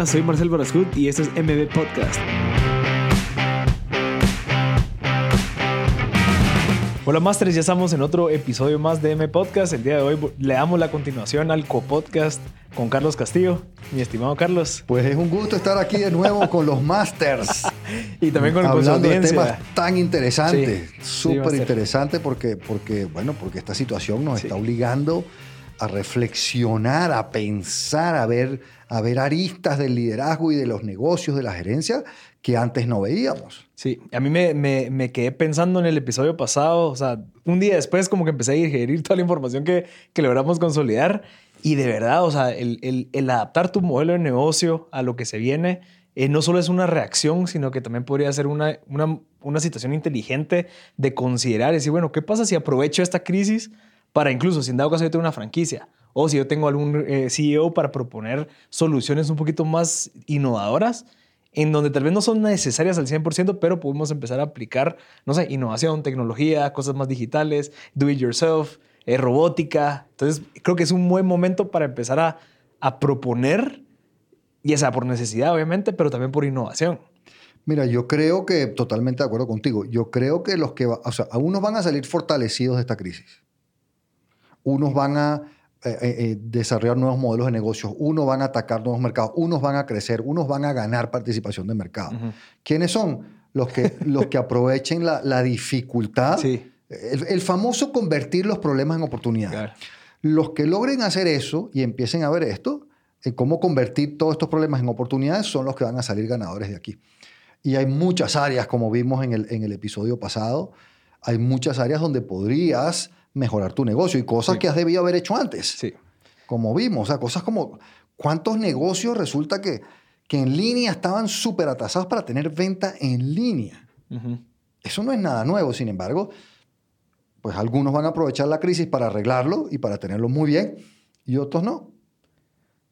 Hola, soy Marcel Barascut y este es MB Podcast. Hola Masters, ya estamos en otro episodio más de M Podcast. El día de hoy le damos la continuación al co-podcast con Carlos Castillo. Mi estimado Carlos. Pues es un gusto estar aquí de nuevo con los Masters. y también con, Hablando con su de temas tan interesantes. Sí, Súper sí, interesante porque, porque, bueno, porque esta situación nos está obligando a reflexionar, a pensar, a ver, a ver aristas del liderazgo y de los negocios, de la gerencia que antes no veíamos. Sí, a mí me, me, me, quedé pensando en el episodio pasado, o sea, un día después como que empecé a digerir toda la información que, que logramos consolidar y de verdad, o sea, el, el, adaptar tu modelo de negocio a lo que se viene eh, no solo es una reacción, sino que también podría ser una, una, una situación inteligente de considerar decir, bueno, ¿qué pasa si aprovecho esta crisis para incluso, si en dado caso yo tengo una franquicia, o si yo tengo algún eh, CEO para proponer soluciones un poquito más innovadoras, en donde tal vez no son necesarias al 100%, pero podemos empezar a aplicar, no sé, innovación, tecnología, cosas más digitales, do it yourself, eh, robótica. Entonces, creo que es un buen momento para empezar a, proponer, ya sea por necesidad, obviamente, pero también por innovación. Mira, yo creo que, totalmente de acuerdo contigo, yo creo que los que, o sea, unos van a salir fortalecidos de esta crisis unos van a eh, eh, desarrollar nuevos modelos de negocios, unos van a atacar nuevos mercados, unos van a crecer, unos van a ganar participación de mercado. Uh -huh. ¿Quiénes son? Los que, los que aprovechen la, la dificultad, sí. el, el, famoso convertir los problemas en oportunidades. Claro. Los que logren hacer eso y empiecen a ver esto, cómo convertir todos estos problemas en oportunidades, son los que van a salir ganadores de aquí. Y hay muchas áreas, como vimos en el, en el episodio pasado, hay muchas áreas donde podrías mejorar tu negocio y cosas Sí. que has debido haber hecho antes. Sí. Como vimos, o sea, cosas como cuántos negocios resulta que, que en línea estaban súper atrasados para tener venta en línea. Uh -huh. Eso no es nada nuevo, sin embargo, pues algunos van a aprovechar la crisis para arreglarlo y para tenerlo muy bien y otros no.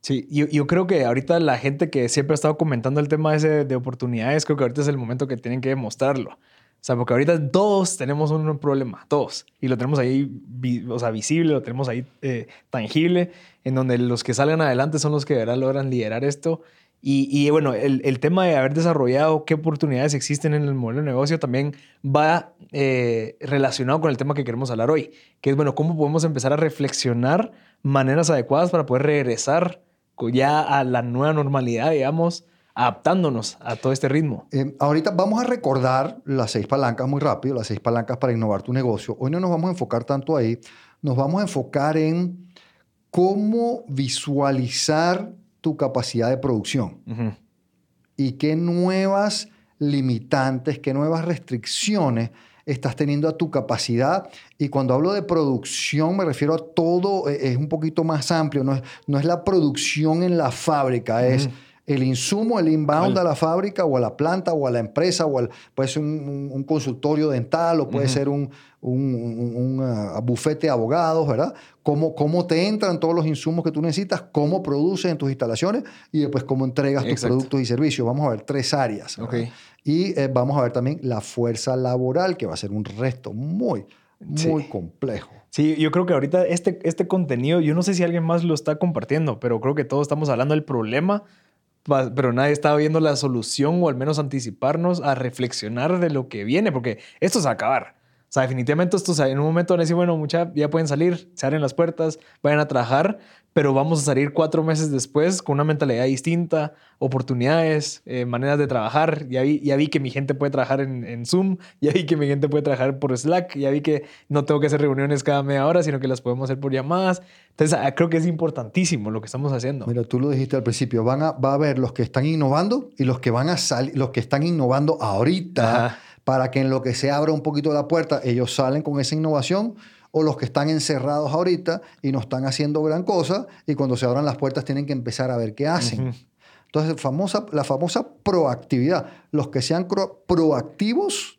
Sí, yo, yo, creo que ahorita la gente que siempre ha estado comentando el tema ese de oportunidades, creo que ahorita es el momento que tienen que demostrarlo. O sea, porque ahorita todos tenemos un problema, todos. Y lo tenemos ahí, o sea, visible, lo tenemos ahí eh, tangible, en donde los que salgan adelante son los que de verdad logran liderar esto. Y, y bueno, el, el, tema de haber desarrollado qué oportunidades existen en el modelo de negocio también va eh, relacionado con el tema que queremos hablar hoy, que es, bueno, cómo podemos empezar a reflexionar maneras adecuadas para poder regresar ya a la nueva normalidad, digamos, adaptándonos a todo este ritmo. Eh, ahorita vamos a recordar las seis palancas muy rápido, las seis palancas para innovar tu negocio. Hoy no nos vamos a enfocar tanto ahí, nos vamos a enfocar en cómo visualizar tu capacidad de producción Uh -huh. y qué nuevas limitantes, qué nuevas restricciones estás teniendo a tu capacidad. Y cuando hablo de producción me refiero a todo, eh, es un poquito más amplio, no es, no es la producción en la fábrica, es... Uh -huh el insumo, el inbound a la fábrica o a la planta o a la empresa, o al, puede ser un, un, un, consultorio dental o puede uh -huh. ser un, un uh, bufete de abogados, ¿verdad? Cómo, cómo te entran todos los insumos que tú necesitas, cómo produces en tus instalaciones y después cómo entregas tus Exacto. productos y servicios. Vamos a ver tres áreas. Okay. Y eh, vamos a ver también la fuerza laboral, que va a ser un resto muy, muy sí. complejo. Sí, yo creo que ahorita este, este contenido, yo no sé si alguien más lo está compartiendo, pero creo que todos estamos hablando del problema pero nadie estaba viendo la solución o al menos anticiparnos a reflexionar de lo que viene, porque esto se va a acabar. O sea, definitivamente esto, o sea, en un momento van a decir, bueno, mucha, ya pueden salir, se abren las puertas, vayan a trabajar, pero vamos a salir cuatro meses después con una mentalidad distinta, oportunidades, eh, maneras de trabajar. Ya vi, ya vi que mi gente puede trabajar en, en, Zoom, ya vi que mi gente puede trabajar por Slack, ya vi que no tengo que hacer reuniones cada media hora, sino que las podemos hacer por llamadas. Entonces, ah, creo que es importantísimo lo que estamos haciendo. Mira, tú lo dijiste al principio, van a, va a haber los que están innovando y los que van a salir, los que están innovando ahorita. Ajá para que en lo que se abra un poquito la puerta, ellos salen con esa innovación, o los que están encerrados ahorita y no están haciendo gran cosa, y cuando se abran las puertas tienen que empezar a ver qué hacen. Uh -huh. Entonces, famosa, la famosa proactividad. Los que sean proactivos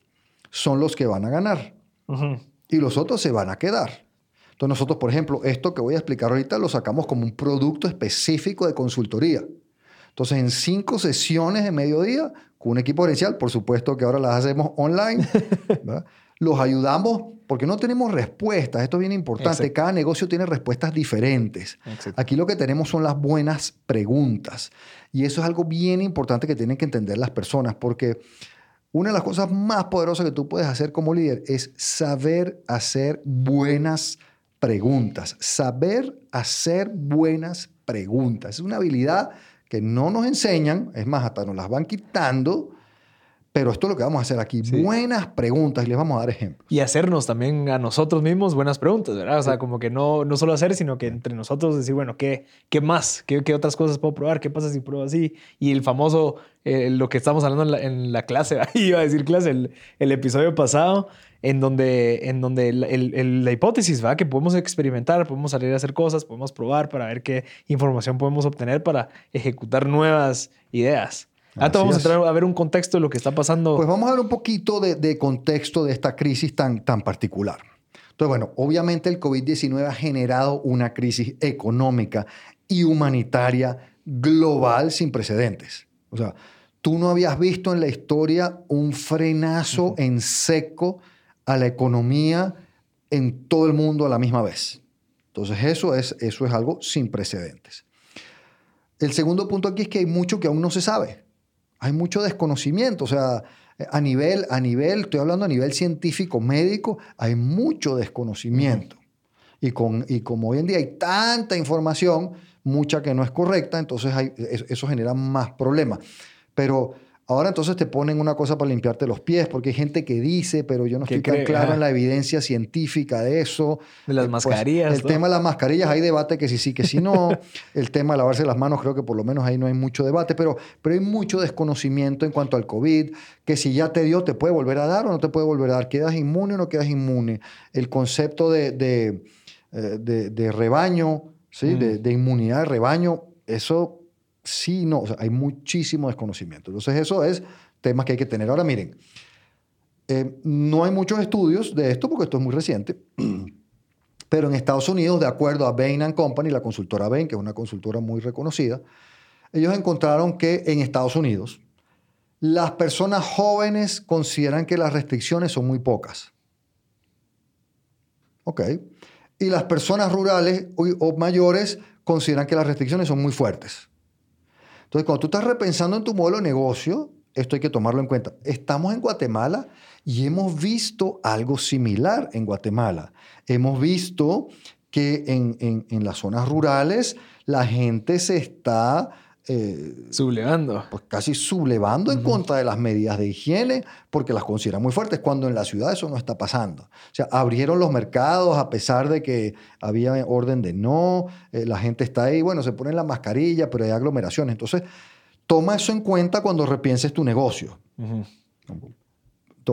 son los que van a ganar. Uh -huh. Y los otros se van a quedar. Entonces, nosotros, por ejemplo, esto que voy a explicar ahorita lo sacamos como un producto específico de consultoría. Entonces, en cinco sesiones de mediodía, con un equipo gerencial, por supuesto que ahora las hacemos online, los ayudamos porque no tenemos respuestas. Esto es bien importante. Cada negocio tiene respuestas diferentes. Aquí lo que tenemos son las buenas preguntas. Y eso es algo bien importante que tienen que entender las personas porque una de las cosas más poderosas que tú puedes hacer como líder es saber hacer buenas preguntas. Saber hacer buenas preguntas. Es una habilidad que no nos enseñan, es más, hasta nos las van quitando pero esto es lo que vamos a hacer aquí. Buenas preguntas y les vamos a dar ejemplos. Y hacernos también a nosotros mismos buenas preguntas, ¿verdad? O sea, como que no, no solo hacer, sino que entre nosotros decir, bueno, ¿qué, qué más? ¿Qué, ¿Qué, otras cosas puedo probar? ¿Qué pasa si pruebo así? Y el famoso, eh, lo que estamos hablando en la, clase, iba a decir clase, el, el, episodio pasado, en donde, en donde la hipótesis va que podemos experimentar, podemos salir a hacer cosas, podemos probar para ver qué información podemos obtener para ejecutar nuevas ideas. Ahora vamos a entrar a ver un contexto de lo que está pasando. Pues vamos a ver un poquito de, contexto de esta crisis tan, tan particular. Entonces, bueno, obviamente el COVID-19 ha generado una crisis económica y humanitaria global sin precedentes. O sea, tú no habías visto en la historia un frenazo en seco a la economía en todo el mundo a la misma vez. Entonces, eso es, eso es algo sin precedentes. El segundo punto aquí es que hay mucho que aún no se sabe hay mucho desconocimiento, o sea, a nivel, a nivel, estoy hablando a nivel científico, médico, hay mucho desconocimiento. Y, con, y como hoy en día hay tanta información, mucha que no es correcta, entonces eso genera más problemas. Pero Ahora entonces te ponen una cosa para limpiarte los pies, porque hay gente que dice, pero yo no estoy tan claro en la evidencia científica de eso. De las pues, mascarillas. el tema de las mascarillas, hay debate que sí sí, que sí no. el tema de lavarse las manos, creo que por lo menos ahí no hay mucho debate, pero, pero hay mucho desconocimiento en cuanto al COVID, que si ya te dio, te puede volver a dar o no te puede volver a dar. ¿Quedas inmune o no quedas inmune? El concepto de, de, eh, rebaño, ¿sí? De, de inmunidad de rebaño, eso sí, no, o sea, hay muchísimo desconocimiento. Entonces eso es temas que hay que tener. Ahora miren, eh, no hay muchos estudios de esto porque esto es muy reciente, pero en Estados Unidos, de acuerdo a Bain Company, la consultora Bain, que es una consultora muy reconocida, ellos encontraron que en Estados Unidos las personas jóvenes consideran que las restricciones son muy pocas. Y las personas rurales o mayores consideran que las restricciones son muy fuertes. Entonces, cuando tú estás repensando en tu modelo de negocio, esto hay que tomarlo en cuenta. Estamos en Guatemala y hemos visto algo similar en Guatemala. Hemos visto que en, en las zonas rurales la gente se está eh, sublevando. Pues casi sublevando en contra de las medidas de higiene porque las consideran muy fuertes, cuando en la ciudad eso no está pasando. O sea, abrieron los mercados a pesar de que había orden de no, eh, la gente está ahí, bueno, se ponen la mascarilla, pero hay aglomeraciones. Entonces, toma eso en cuenta cuando repienses tu negocio.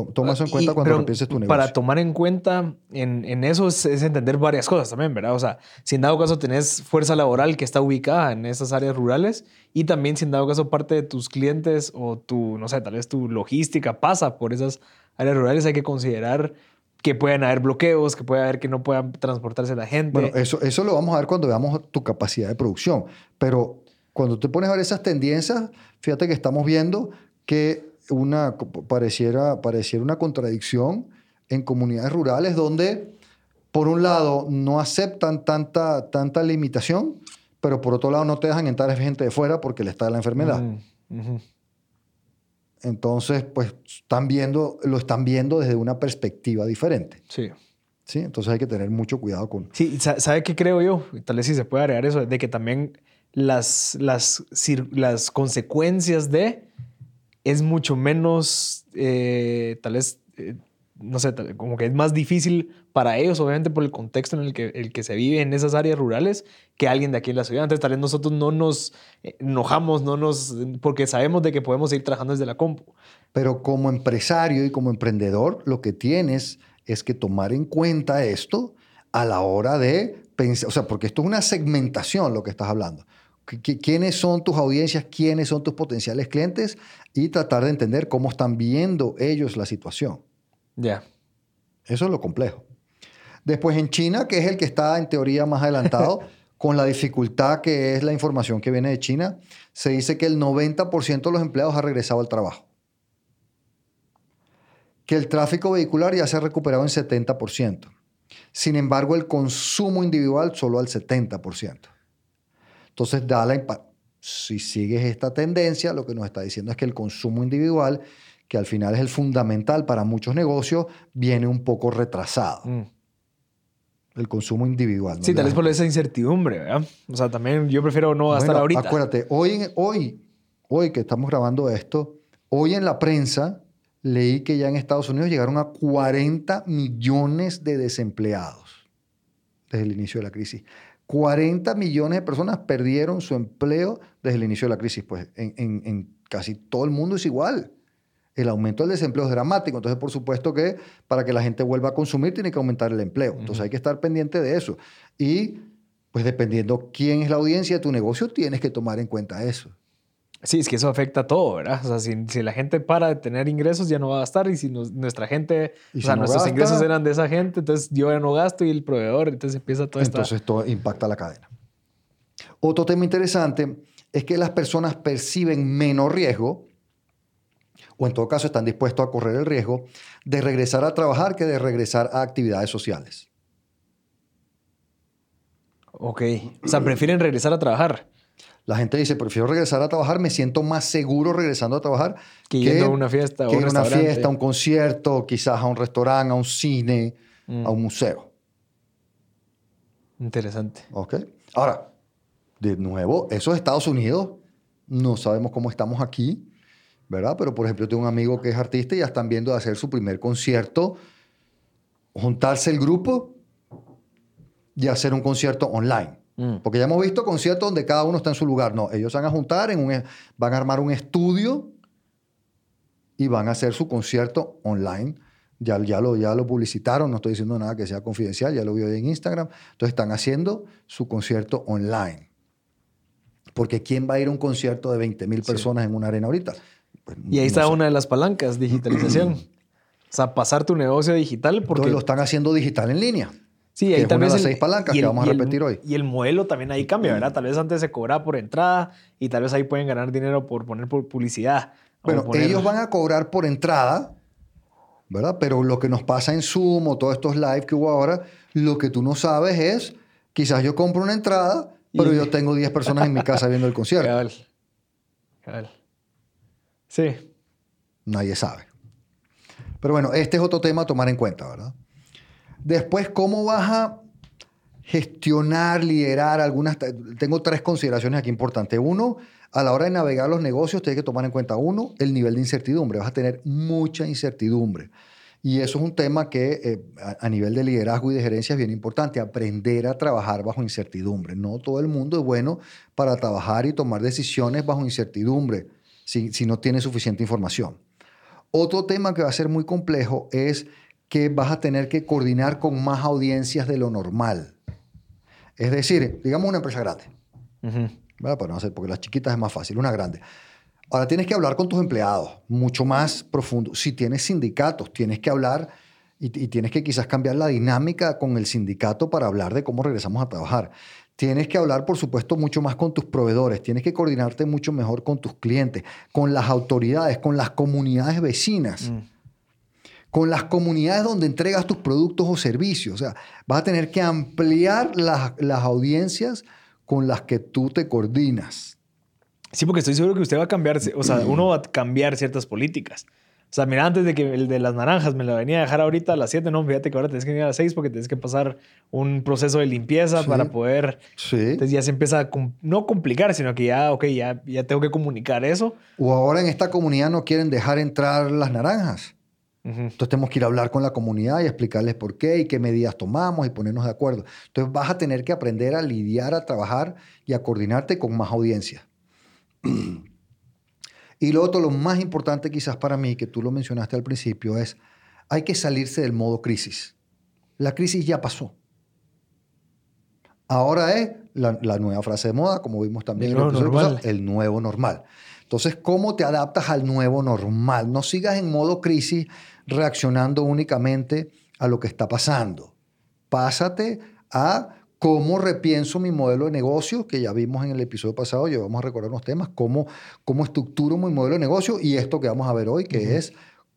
Toma eso en cuenta cuando empieces tu negocio. Para tomar en cuenta en, eso es, entender varias cosas también, ¿verdad? O sea, si en dado caso tenés fuerza laboral que está ubicada en esas áreas rurales y también si en dado caso parte de tus clientes o tu, no sé, tal vez tu logística pasa por esas áreas rurales, hay que considerar que pueden haber bloqueos, que puede haber que no puedan transportarse la gente. Bueno, eso, eso lo vamos a ver cuando veamos tu capacidad de producción. Pero cuando te pones a ver esas tendencias, fíjate que estamos viendo que una, pareciera, pareciera una contradicción en comunidades rurales donde, por un lado, no aceptan tanta, tanta limitación, pero por otro lado no te dejan entrar gente de fuera porque le está la enfermedad. Mm, Entonces, pues están viendo, lo están viendo desde una perspectiva diferente. Sí. Sí, entonces hay que tener mucho cuidado con... Sí, ¿sabe qué creo yo? Tal vez si se puede agregar eso, de que también las, las, las consecuencias de es mucho menos, eh, tal vez, eh, no sé, como que es más difícil para ellos, obviamente por el contexto en el que, el que se vive en esas áreas rurales, que alguien de aquí en la ciudad. Entonces, tal vez nosotros no nos eh, enojamos, no nos, porque sabemos de que podemos seguir trabajando desde la compu. Pero como empresario y como emprendedor, lo que tienes es que tomar en cuenta esto a la hora de pensar, o sea, porque esto es una segmentación lo que estás hablando quiénes son tus audiencias, quiénes son tus potenciales clientes y tratar de entender cómo están viendo ellos la situación. Ya. Eso es lo complejo. Después en China, que es el que está en teoría más adelantado, con la dificultad que es la información que viene de China, se dice que el 90% de los empleados ha regresado al trabajo. que el tráfico vehicular ya se ha recuperado en 70%. Sin embargo, el consumo individual solo al 70%. Entonces, da la si sigues esta tendencia, lo que nos está diciendo es que el consumo individual, que al final es el fundamental para muchos negocios, viene un poco retrasado. Mm. El consumo individual. Sí, tal vez por esa incertidumbre, ¿verdad? O sea, también yo prefiero no gastar ahorita. Acuérdate, hoy, hoy, hoy que estamos grabando esto, hoy en la prensa leí que ya en Estados Unidos llegaron a 40 millones de desempleados desde el inicio de la crisis. 40 millones de personas perdieron su empleo desde el inicio de la crisis. Pues en, casi todo el mundo es igual. El aumento del desempleo es dramático. Entonces, por supuesto que para que la gente vuelva a consumir tiene que aumentar el empleo. Entonces, hay que estar pendiente de eso. Y, pues, dependiendo quién es la audiencia de tu negocio, tienes que tomar en cuenta eso. Sí, es que eso afecta a todo, ¿verdad? O sea, si, la gente para de tener ingresos, ya no va a gastar. Y si nuestra gente, o sea, nuestros ingresos eran de esa gente, entonces yo ya no gasto y el proveedor, entonces empieza todo esto. Entonces todo impacta la cadena. Otro tema interesante es que las personas perciben menos riesgo, o en todo caso están dispuestos a correr el riesgo, de regresar a trabajar que de regresar a actividades sociales. Ok. O sea, prefieren regresar a trabajar. La gente dice, prefiero regresar a trabajar, me siento más seguro regresando a trabajar que, yendo a una fiesta, que a una fiesta, a un concierto, quizás a un restaurante, a un cine, mm. a un museo. Interesante. Ok. Ahora, de nuevo, eso es Estados Unidos. No sabemos cómo estamos aquí, ¿verdad? Pero, por ejemplo, tengo un amigo que es artista y ya están viendo de hacer su primer concierto, juntarse el grupo y hacer un concierto online. Mm. Porque ya hemos visto conciertos donde cada uno está en su lugar. No, ellos van a juntar, en un, van a armar un estudio y van a hacer su concierto online. Ya, ya, lo, ya lo publicitaron, no estoy diciendo nada que sea confidencial, ya lo vi hoy en Instagram. Entonces están haciendo su concierto online. Porque ¿quién va a ir a un concierto de 20 mil personas en una arena ahorita? Pues, y ahí está una de las palancas, digitalización. o sea, pasar tu negocio digital porque... lo están haciendo digital en línea. Sí, ahí también. las seis palancas que vamos a repetir hoy. Y el modelo también ahí cambia, ¿verdad? Tal vez antes se cobraba por entrada y tal vez ahí pueden ganar dinero por poner por publicidad. Bueno, ellos van a cobrar por entrada, ¿verdad? Pero lo que nos pasa en Zoom o todos estos live que hubo ahora, lo que tú no sabes es, quizás yo compro una entrada, pero yo tengo 10 personas en mi casa viendo el concierto. Cabal. Cabal. Sí. Nadie sabe. Pero bueno, este es otro tema a tomar en cuenta, ¿verdad? Después, ¿cómo vas a gestionar, liderar algunas... Tengo tres consideraciones aquí importantes. Uno, a la hora de navegar los negocios, tienes que tomar en cuenta, uno, el nivel de incertidumbre. Vas a tener mucha incertidumbre. Y eso es un tema que eh, a, nivel de liderazgo y de gerencia es bien importante, aprender a trabajar bajo incertidumbre. No todo el mundo es bueno para trabajar y tomar decisiones bajo incertidumbre si, si no tiene suficiente información. Otro tema que va a ser muy complejo es que vas a tener que coordinar con más audiencias de lo normal. Es decir, digamos una empresa grande. Para no hacer, porque las chiquitas es más fácil, una grande. Ahora tienes que hablar con tus empleados, mucho más profundo. Si tienes sindicatos, tienes que hablar y, y, tienes que quizás cambiar la dinámica con el sindicato para hablar de cómo regresamos a trabajar. Tienes que hablar, por supuesto, mucho más con tus proveedores, tienes que coordinarte mucho mejor con tus clientes, con las autoridades, con las comunidades vecinas. Mm con las comunidades donde entregas tus productos o servicios. O sea, vas a tener que ampliar las, audiencias con las que tú te coordinas. Sí, porque estoy seguro que usted va a cambiar, o sea, uno va a cambiar ciertas políticas. O sea, mira, antes de que el de las naranjas me la venía a dejar ahorita a las 7, no, fíjate que ahora tienes que ir a las 6 porque tienes que pasar un proceso de limpieza para poder... Sí. Entonces ya se empieza a, no complicar, sino que ya, ok, ya, ya tengo que comunicar eso. O ahora en esta comunidad no quieren dejar entrar las naranjas. Entonces tenemos que ir a hablar con la comunidad y explicarles por qué y qué medidas tomamos y ponernos de acuerdo. Entonces vas a tener que aprender a lidiar, a trabajar y a coordinarte con más audiencia. y lo otro, lo más importante quizás para mí, que tú lo mencionaste al principio, es hay que salirse del modo crisis. La crisis ya pasó. Ahora es la, nueva frase de moda, como vimos también en el episodio el nuevo normal. Entonces, ¿cómo te adaptas al nuevo normal? No sigas en modo crisis reaccionando únicamente a lo que está pasando. Pásate a cómo repienso mi modelo de negocio, que ya vimos en el episodio pasado, ya vamos a recordar unos temas, cómo, cómo estructuro mi modelo de negocio y esto que vamos a ver hoy, que es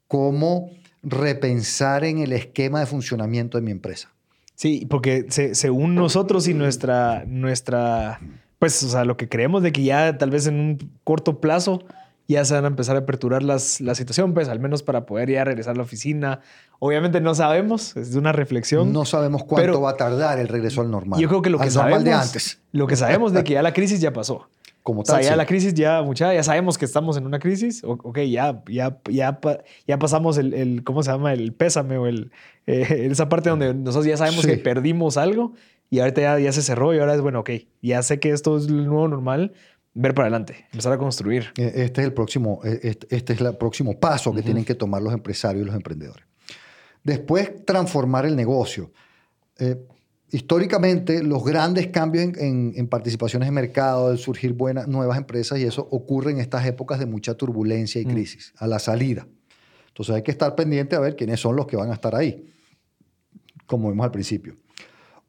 cómo repensar en el esquema de funcionamiento de mi empresa. Sí, porque según nosotros y nuestra, nuestra, pues, o sea, lo que creemos de que ya tal vez en un corto plazo ya se van a empezar a aperturar las, la situación, pues al menos para poder ya regresar a la oficina. Obviamente no sabemos, es una reflexión. No sabemos cuánto va a tardar el regreso al normal. Yo creo que lo que sabemos de antes. Lo que sabemos de que ya la crisis ya pasó. Como tal, o sea, ya la crisis ya mucha, ya sabemos que estamos en una crisis. ok, ya ya ya ya pasamos el, el ¿cómo se llama? el pésame o el eh, esa parte donde nosotros ya sabemos que perdimos algo y ahorita ya, ya se cerró y ahora es bueno, ok, ya sé que esto es el nuevo normal, ver para adelante, empezar a construir. E, este es el próximo, e, este, este es el próximo paso que tienen que tomar los empresarios y los emprendedores. Después, transformar el negocio. Eh, históricamente, los grandes cambios en, participaciones de mercado, el surgir buenas, nuevas empresas y eso ocurre en estas épocas de mucha turbulencia y crisis, a la salida. Entonces hay que estar pendiente a ver quiénes son los que van a estar ahí, como vimos al principio.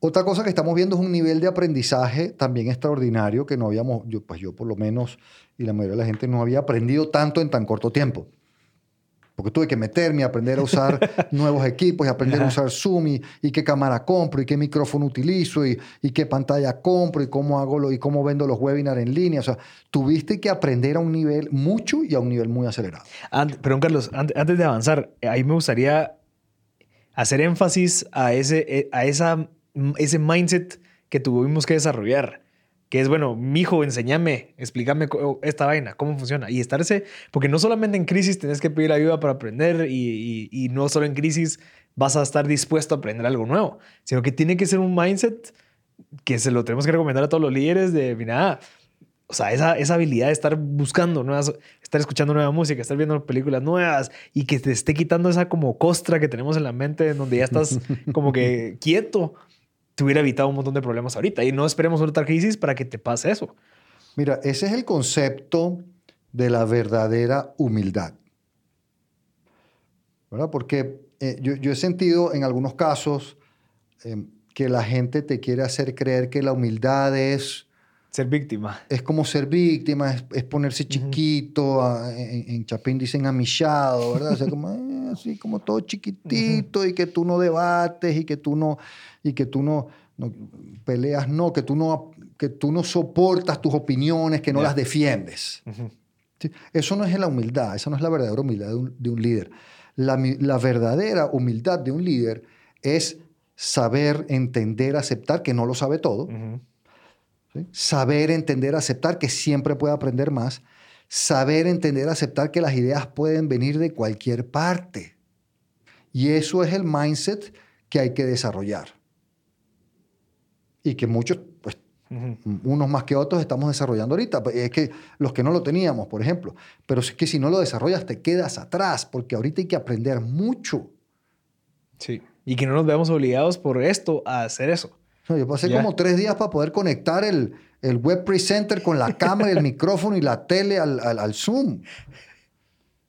Otra cosa que estamos viendo es un nivel de aprendizaje también extraordinario que no habíamos, yo, pues yo por lo menos y la mayoría de la gente no había aprendido tanto en tan corto tiempo. Porque tuve que meterme, aprender a usar nuevos equipos y aprender a usar Zoom y, qué cámara compro y qué micrófono utilizo y, y, qué pantalla compro y cómo hago lo, y cómo vendo los webinars en línea. O sea, tuviste que aprender a un nivel mucho y a un nivel muy acelerado. Perdón, Carlos, antes de avanzar, ahí me gustaría hacer énfasis a, ese, eh, a esa ese mindset que tuvimos que desarrollar. Que es, bueno, mi hijo, enséñame, explícame esta vaina, cómo funciona. Y estarse, porque no solamente en crisis tenés que pedir ayuda para aprender y, no solo en crisis vas a estar dispuesto a aprender algo nuevo, sino que tiene que ser un mindset que se lo tenemos que recomendar a todos los líderes de, mira, o sea, esa, esa habilidad de estar buscando nuevas, estar escuchando nueva música, estar viendo películas nuevas y que te esté quitando esa como costra que tenemos en la mente en donde ya estás como que quieto te hubiera evitado un montón de problemas ahorita. Y no esperemos otra crisis para que te pase eso. Mira, ese es el concepto de la verdadera humildad. ¿Verdad? Porque eh, yo, he sentido en algunos casos eh, que la gente te quiere hacer creer que la humildad es... Ser víctima. Es como ser víctima, es, ponerse chiquito, en, Chapín dicen amillado, ¿verdad? O sea, como, eh, así como todo chiquitito y que tú no debates y que tú no y que tú no, peleas, no, que tú no, que tú no soportas tus opiniones, que no las defiendes. Eso no es la humildad, esa no es la verdadera humildad de un, líder. La, verdadera humildad de un líder es saber, entender, aceptar que no lo sabe todo. Saber, entender, aceptar que siempre puede aprender más. Saber, entender, aceptar que las ideas pueden venir de cualquier parte. Y eso es el mindset que hay que desarrollar y que muchos, pues, unos más que otros, estamos desarrollando ahorita. Pues, es que los que no lo teníamos, por ejemplo. Pero es que si no lo desarrollas, te quedas atrás, porque ahorita hay que aprender mucho. Sí. Y que no nos veamos obligados por esto a hacer eso. Yo pasé como tres días para poder conectar el, el web presenter con la cámara, el micrófono y la tele al, al, al Zoom.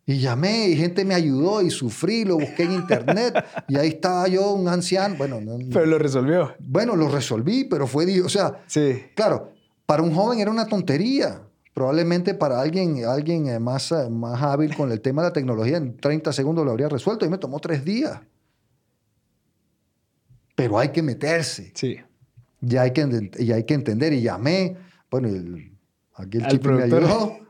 Y llamé y gente me ayudó y sufrí, lo busqué en internet y ahí estaba yo, un anciano. Bueno, pero lo resolvió. Bueno, lo resolví, pero fue, o sea, sí. claro, para un joven era una tontería. Probablemente para alguien, alguien eh, más, eh, más hábil con el tema de la tecnología, en 30 segundos lo habría resuelto y me tomó tres días. Pero hay que meterse. Sí. Y hay que, y hay que entender. Y llamé, bueno, el, aquí el chico me ayudó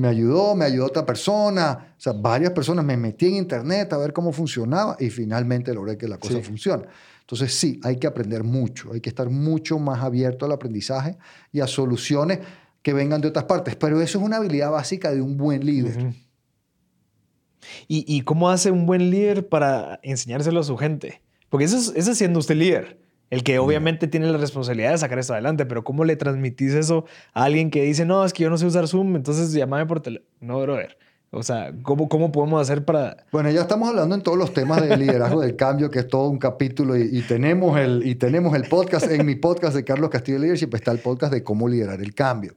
me ayudó, me ayudó otra persona, o sea, varias personas, me metí en internet a ver cómo funcionaba y finalmente logré que la cosa funcione. Entonces sí, hay que aprender mucho, hay que estar mucho más abierto al aprendizaje y a soluciones que vengan de otras partes, pero eso es una habilidad básica de un buen líder. ¿Y, ¿Y, cómo hace un buen líder para enseñárselo a su gente? Porque eso es, eso es siendo usted líder. El que obviamente tiene la responsabilidad de sacar esto adelante, pero ¿cómo le transmitís eso a alguien que dice, no, es que yo no sé usar Zoom, entonces llámame por teléfono? No, brother. O sea, ¿cómo, ¿cómo podemos hacer para...? Bueno, ya estamos hablando en todos los temas de liderazgo del cambio, que es todo un capítulo, y, tenemos el, y tenemos el podcast, en mi podcast de Carlos Castillo Leadership está el podcast de cómo liderar el cambio.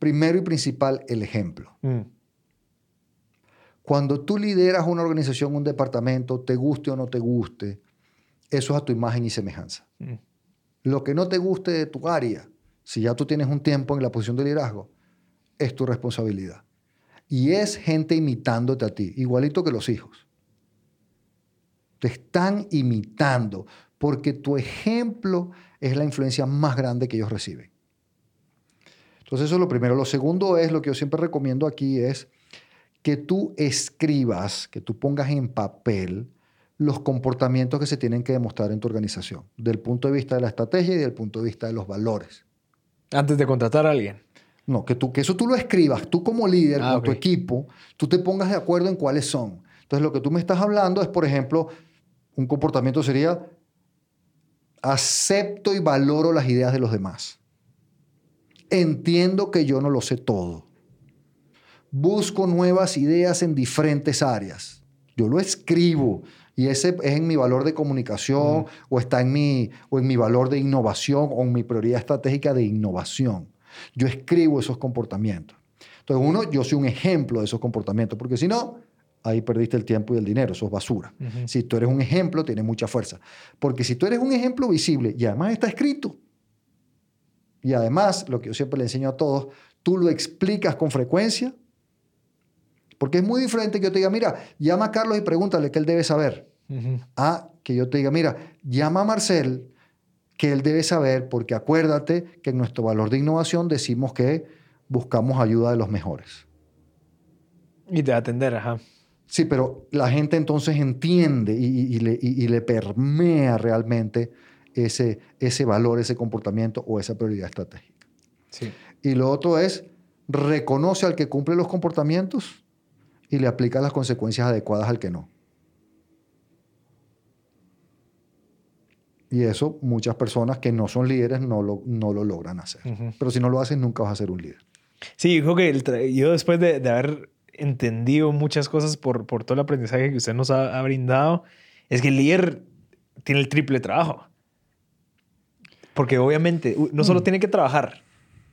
Primero y principal, el ejemplo. Mm. Cuando tú lideras una organización, un departamento, te guste o no te guste, eso es a tu imagen y semejanza. Mm. Lo que no te guste de tu área, si ya tú tienes un tiempo en la posición de liderazgo, es tu responsabilidad. Y es gente imitándote a ti, igualito que los hijos. Te están imitando porque tu ejemplo es la influencia más grande que ellos reciben. Entonces eso es lo primero. Lo segundo es, lo que yo siempre recomiendo aquí es que tú escribas, que tú pongas en papel los comportamientos que se tienen que demostrar en tu organización, del punto de vista de la estrategia y del punto de vista de los valores. Antes de contratar a alguien. No, que, tú, que eso tú lo escribas, tú como líder, ah, con tu equipo, tú te pongas de acuerdo en cuáles son. Entonces, lo que tú me estás hablando es, por ejemplo, un comportamiento sería, acepto y valoro las ideas de los demás. Entiendo que yo no lo sé todo. Busco nuevas ideas en diferentes áreas. Yo lo escribo y ese es en mi valor de comunicación o está en mi, o en mi valor de innovación o en mi prioridad estratégica de innovación. Yo escribo esos comportamientos. Entonces, uno, yo soy un ejemplo de esos comportamientos, porque si no, ahí perdiste el tiempo y el dinero, eso es basura. Si tú eres un ejemplo, tiene mucha fuerza. Porque si tú eres un ejemplo visible y además está escrito, y además, lo que yo siempre le enseño a todos, tú lo explicas con frecuencia, porque es muy diferente que yo te diga, mira, llama a Carlos y pregúntale qué él debe saber. A que yo te diga, mira, llama a Marcel, que él debe saber, porque acuérdate que en nuestro valor de innovación decimos que buscamos ayuda de los mejores. Y de atender, ajá. Sí, pero la gente entonces entiende y, le, permea realmente ese, ese valor, ese comportamiento o esa prioridad estratégica. Sí. Y lo otro es, reconoce al que cumple los comportamientos y le aplica las consecuencias adecuadas al que no. Y eso muchas personas que no son líderes no lo, no lo logran hacer. Pero si no lo haces, nunca vas a ser un líder. Sí, yo creo que yo después de, de haber entendido muchas cosas por, por todo el aprendizaje que usted nos ha, brindado, es que el líder tiene el triple trabajo. Porque obviamente no solo mm. tiene que trabajar,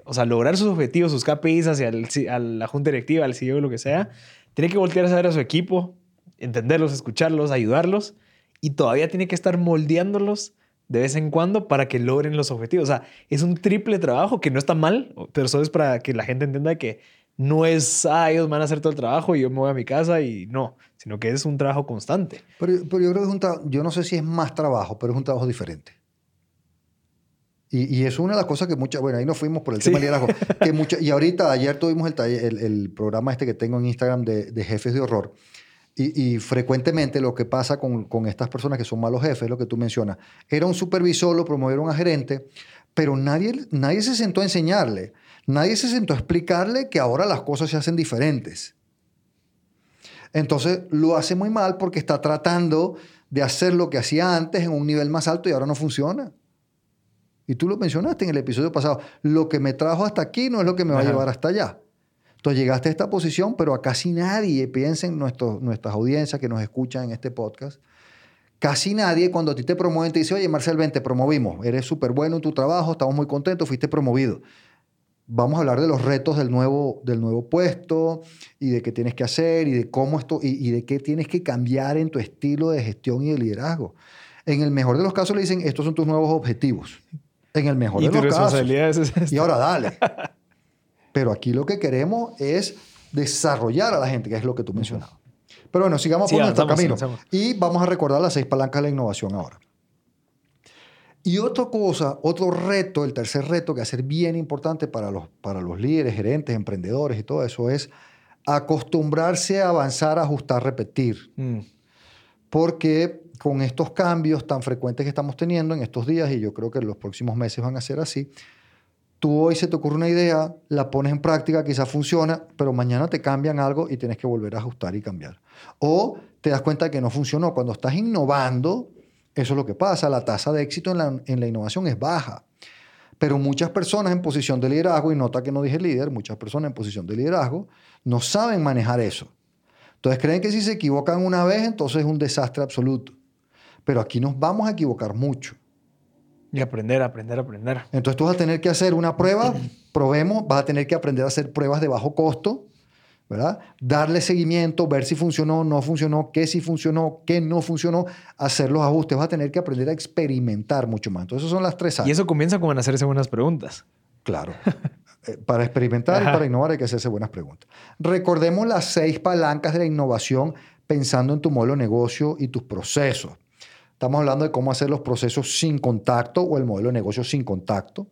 o sea, lograr sus objetivos, sus KPIs hacia el, a la junta directiva, al CEO, lo que sea, tiene que voltear a saber a su equipo, entenderlos, escucharlos, ayudarlos y todavía tiene que estar moldeándolos de vez en cuando para que logren los objetivos. O sea, es un triple trabajo que no está mal, pero eso es para que la gente entienda que no es, ah, ellos van a hacer todo el trabajo y yo me voy a mi casa y no, sino que es un trabajo constante. Pero, pero yo creo que es un trabajo, yo no sé si es más trabajo, pero es un trabajo diferente. Y, y es una de las cosas que muchas, bueno, ahí nos fuimos por el tema del liderazgo. Que mucha, y ahorita, ayer tuvimos el, el, el, programa este que tengo en Instagram de, de jefes de horror. Y, y, frecuentemente lo que pasa con, con, estas personas que son malos jefes, lo que tú mencionas, era un supervisor, lo promovieron a gerente, pero nadie, nadie se sentó a enseñarle. Nadie se sentó a explicarle que ahora las cosas se hacen diferentes. Entonces lo hace muy mal porque está tratando de hacer lo que hacía antes en un nivel más alto y ahora no funciona. Y tú lo mencionaste en el episodio pasado. Lo que me trajo hasta aquí no es lo que me va a llevar hasta allá. Entonces llegaste a esta posición, pero a casi nadie, piensen nuestras audiencias que nos escuchan en este podcast, casi nadie cuando a ti te promueven te dice, oye Marcel, ven, te promovimos, eres súper bueno en tu trabajo, estamos muy contentos, fuiste promovido vamos a hablar de los retos del nuevo, del nuevo puesto y de qué tienes que hacer y de cómo esto y, de qué tienes que cambiar en tu estilo de gestión y de liderazgo. En el mejor de los casos le dicen, estos son tus nuevos objetivos. En el mejor de los casos. y ahora dale. Pero aquí lo que queremos es desarrollar a la gente, que es lo que tú mencionabas. Pero bueno, sigamos por nuestro camino. Y vamos a recordar las seis palancas de la innovación ahora. Y otra cosa, otro reto, el tercer reto que va a ser bien importante para los, para los líderes, gerentes, emprendedores y todo eso es acostumbrarse a avanzar, ajustar, repetir. Mm. Porque con estos cambios tan frecuentes que estamos teniendo en estos días, y yo creo que en los próximos meses van a ser así, tú hoy se te ocurre una idea, la pones en práctica, quizás funciona, pero mañana te cambian algo y tienes que volver a ajustar y cambiar. O te das cuenta de que no funcionó. Cuando estás innovando, eso es lo que pasa. La tasa de éxito en la, innovación es baja. Pero muchas personas en posición de liderazgo, y nota que no dije líder, muchas personas en posición de liderazgo no saben manejar eso. Entonces creen que si se equivocan una vez, entonces es un desastre absoluto. Pero aquí nos vamos a equivocar mucho. Y aprender, aprender, aprender. Entonces tú vas a tener que hacer una prueba, probemos, vas a tener que aprender a hacer pruebas de bajo costo, ¿verdad? Darle seguimiento, ver si funcionó, no funcionó, qué sí funcionó, qué no funcionó, hacer los ajustes. Vas a tener que aprender a experimentar mucho más. Entonces, esas son las tres áreas. Y eso comienza con hacerse buenas preguntas. Claro. Eh, para experimentar y para innovar hay que hacerse buenas preguntas. Recordemos las seis palancas de la innovación pensando en tu modelo de negocio y tus procesos. Estamos hablando de cómo hacer los procesos sin contacto o el modelo de negocio sin contacto.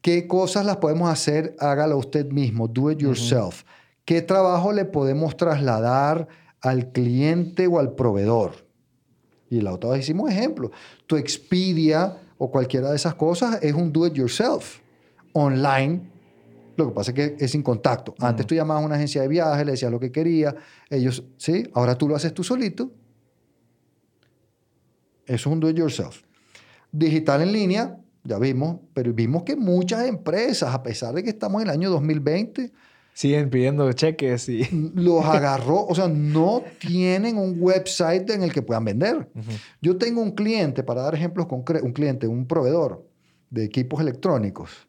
¿Qué cosas las podemos hacer? Hágalo usted mismo, do it yourself. ¿Qué trabajo le podemos trasladar al cliente o al proveedor? Y la otra vez hicimos ejemplo. Tu Expedia o cualquiera de esas cosas es un do it yourself. Online lo que pasa es que es sin contacto. Antes tú llamabas a una agencia de viajes, le decías lo que quería, ellos, ¿sí? Ahora tú lo haces tú solito. Eso es un do it yourself. Digital en línea, ya vimos, pero vimos que muchas empresas, a pesar de que estamos en el año 2020, siguen pidiendo cheques y los agarró, o sea, no tienen un website en el que puedan vender. Yo tengo un cliente, para dar ejemplos concretos, un cliente, un proveedor de equipos electrónicos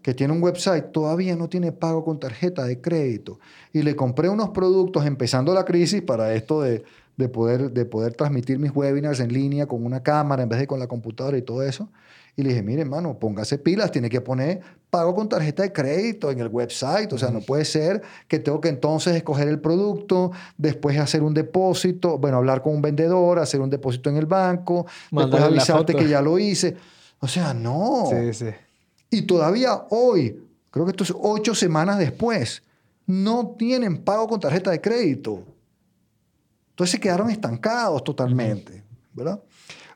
que tiene un website, todavía no tiene pago con tarjeta de crédito. Y le compré unos productos empezando la crisis para esto de, poder, de poder transmitir mis webinars en línea con una cámara en vez de con la computadora y todo eso. Y le dije, mire, hermano, póngase pilas, tiene que poner pago con tarjeta de crédito en el website. O sea, no puede ser que tengo que entonces escoger el producto, después hacer un depósito, bueno, hablar con un vendedor, hacer un depósito en el banco, después avisarte que ya lo hice. O sea, no. Sí, sí. Y todavía hoy, creo que esto es ocho semanas después, no tienen pago con tarjeta de crédito. Entonces se quedaron estancados totalmente, ¿verdad?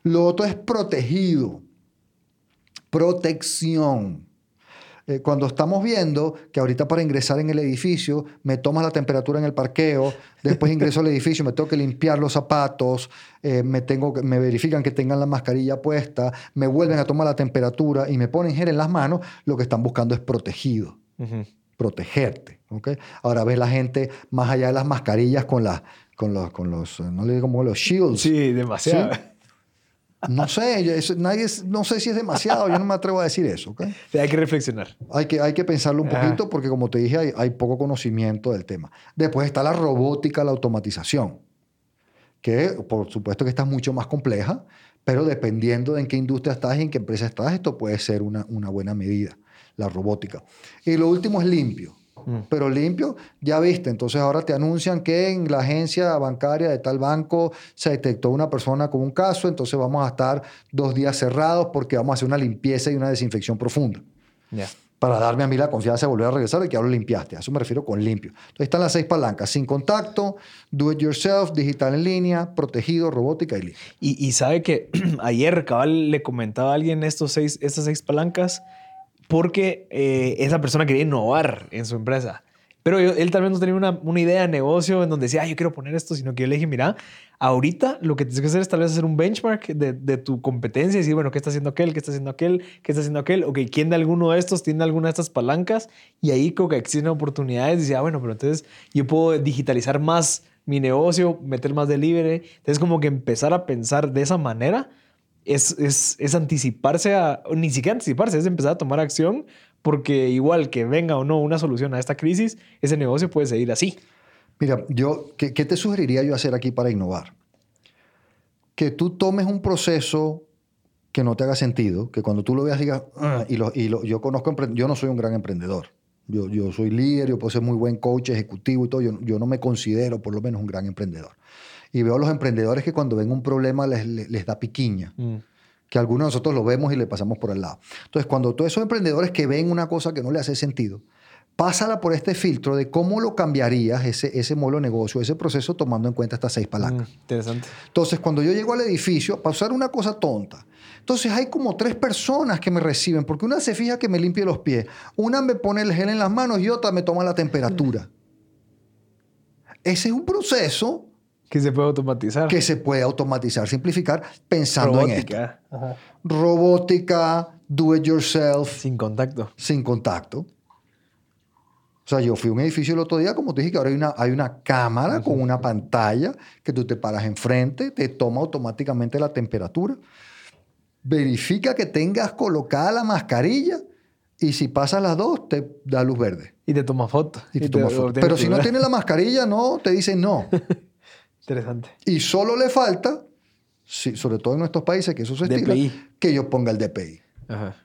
Lo otro es protegido. Protección. Eh, cuando estamos viendo que ahorita para ingresar en el edificio me tomas la temperatura en el parqueo, después ingreso al edificio, me tengo que limpiar los zapatos, eh, me, tengo, me verifican que tengan la mascarilla puesta, me vuelven a tomar la temperatura y me ponen gel en las manos, lo que están buscando es protegido. Protegerte. ¿okay? Ahora ves la gente más allá de las mascarillas con, las con, los, con los, no le digo como los shields. Sí, demasiado. No sé, nadie, no sé si es demasiado, yo no me atrevo a decir eso. Hay que reflexionar. Hay que, hay que pensarlo un poquito porque, como te dije, hay, hay, poco conocimiento del tema. Después está la robótica, la automatización, que por supuesto que está mucho más compleja, pero dependiendo de en qué industria estás y en qué empresa estás, esto puede ser una, una buena medida, la robótica. Y lo último es limpio. Mm. Pero limpio, ya viste. Entonces ahora te anuncian que en la agencia bancaria de tal banco se detectó una persona con un caso, entonces vamos a estar dos días cerrados porque vamos a hacer una limpieza y una desinfección profunda. Para darme a mí la confianza de volver a regresar de que ahora lo limpiaste. A eso me refiero con limpio. Entonces están las seis palancas: sin contacto, do it yourself, digital en línea, protegido, robótica y limpio. Y, sabe que ayer, cabal, le comentaba a alguien estos seis, estas seis palancas porque eh, esa persona quería innovar en su empresa. Pero él también no tenía una, una, idea de negocio en donde decía, yo quiero poner esto, sino que yo le dije, mira, ahorita lo que tienes que hacer es tal vez hacer un benchmark de, de, tu competencia y decir, bueno, ¿qué está haciendo aquel? ¿Qué está haciendo aquel? ¿Qué está haciendo aquel? Ok, ¿quién de alguno de estos tiene alguna de estas palancas? Y ahí creo que existen oportunidades. Y decía, ah, bueno, pero entonces yo puedo digitalizar más mi negocio, meter más delivery. Entonces, como que empezar a pensar de esa manera es, es, es anticiparse a, ni siquiera anticiparse, es empezar a tomar acción porque igual que venga o no una solución a esta crisis, ese negocio puede seguir así. Mira, yo, ¿qué, te sugeriría yo hacer aquí para innovar? Que tú tomes un proceso que no te haga sentido, que cuando tú lo veas digas, ah", y, lo, y lo, yo conozco, yo no soy un gran emprendedor. Yo, yo soy líder, yo puedo ser muy buen coach ejecutivo y todo, yo, yo no me considero por lo menos un gran emprendedor. Y veo a los emprendedores que cuando ven un problema les, les, da piquiña. Mm. Que algunos de nosotros lo vemos y le pasamos por el lado. Entonces, cuando todos esos emprendedores que ven una cosa que no le hace sentido, pásala por este filtro de cómo lo cambiarías ese, ese modelo de negocio, ese proceso, tomando en cuenta estas seis palancas. Mm, interesante. Entonces, cuando yo llego al edificio, para usar una cosa tonta, entonces hay como tres personas que me reciben, porque una se fija que me limpie los pies, una me pone el gel en las manos y otra me toma la temperatura. Ese es un proceso que se puede automatizar. Que se puede automatizar, simplificar, pensando en esto. Robótica, do it yourself. Sin contacto. Sin contacto. O sea, yo fui a un edificio el otro día, como te dije, que ahora hay una, hay una cámara con una pantalla que tú te paras enfrente, te toma automáticamente la temperatura, verifica que tengas colocada la mascarilla y si pasas las dos, te da luz verde. Y te toma foto. Y te toma foto. Pero si no tienes la mascarilla, no, te dicen no. Interesante. Y solo le falta, sobre todo en nuestros países, que eso se estila, que yo ponga el DPI. Ajá.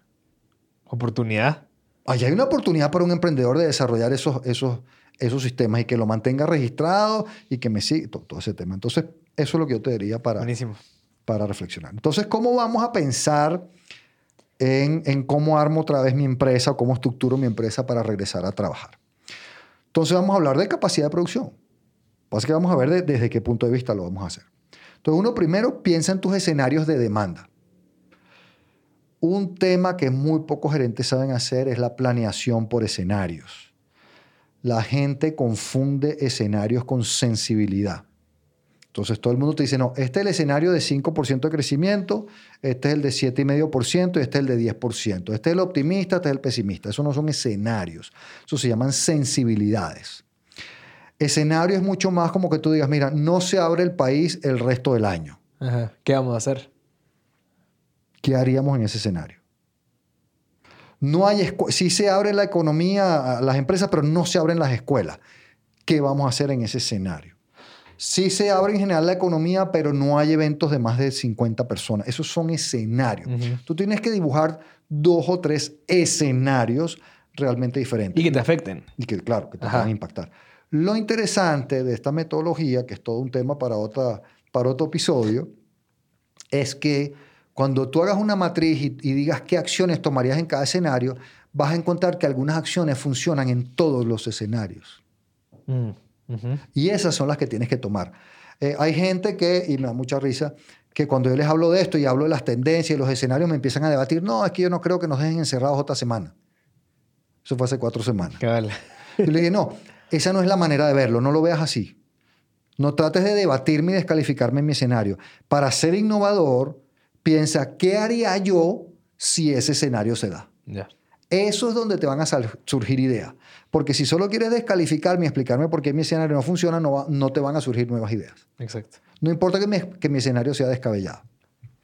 Oportunidad. Allá hay una oportunidad para un emprendedor de desarrollar esos, esos, esos sistemas y que lo mantenga registrado y que me siga, todo, todo ese tema. Entonces, eso es lo que yo te diría para, Buenísimo. para reflexionar. Entonces, ¿cómo vamos a pensar en, en cómo armo otra vez mi empresa o cómo estructuro mi empresa para regresar a trabajar? Entonces, vamos a hablar de capacidad de producción. Así que vamos a ver de- desde qué punto de vista lo vamos a hacer. Entonces, uno primero piensa en tus escenarios de demanda. Un tema que muy pocos gerentes saben hacer es la planeación por escenarios. La gente confunde escenarios con sensibilidad. Entonces todo el mundo te dice, no, este es el escenario de 5% de crecimiento, este es el de 7,5% y este es el de 10%. Este es el optimista, este es el pesimista. Eso no son escenarios, eso se llaman sensibilidades. Escenario es mucho más como que tú digas, mira, no se abre el país el resto del año. Ajá. ¿Qué vamos a hacer? ¿Qué haríamos en ese escenario? No hay sí se abre la economía, las empresas, pero no se abren las escuelas. ¿Qué vamos a hacer en ese escenario? Sí se abre en general la economía, pero no hay eventos de más de 50 personas. Esos son escenarios. Tú tienes que dibujar dos o tres escenarios realmente diferentes. Y que te afecten. Y que, claro, que te van a impactar. Lo interesante de esta metodología, que es todo un tema para, otra, para otro episodio, es que cuando tú hagas una matriz y, y digas qué acciones tomarías en cada escenario, vas a encontrar que algunas acciones funcionan en todos los escenarios. Mm. Y esas son las que tienes que tomar. Eh, hay gente que, y me da mucha risa, que cuando yo les hablo de esto y hablo de las tendencias y los escenarios, me empiezan a debatir, no, es que yo no creo que nos dejen encerrados otra semana. Eso fue hace cuatro semanas. Yo le dije, no, esa no es la manera de verlo, no lo veas así. No trates de debatirme y descalificarme en mi escenario. Para ser innovador, piensa, ¿qué haría yo si ese escenario se da? Eso es donde te van a surgir ideas. Porque si solo quieres descalificarme y explicarme por qué mi escenario no funciona, no, va- no te van a surgir nuevas ideas. Exacto. No importa que mi, que mi escenario sea descabellado.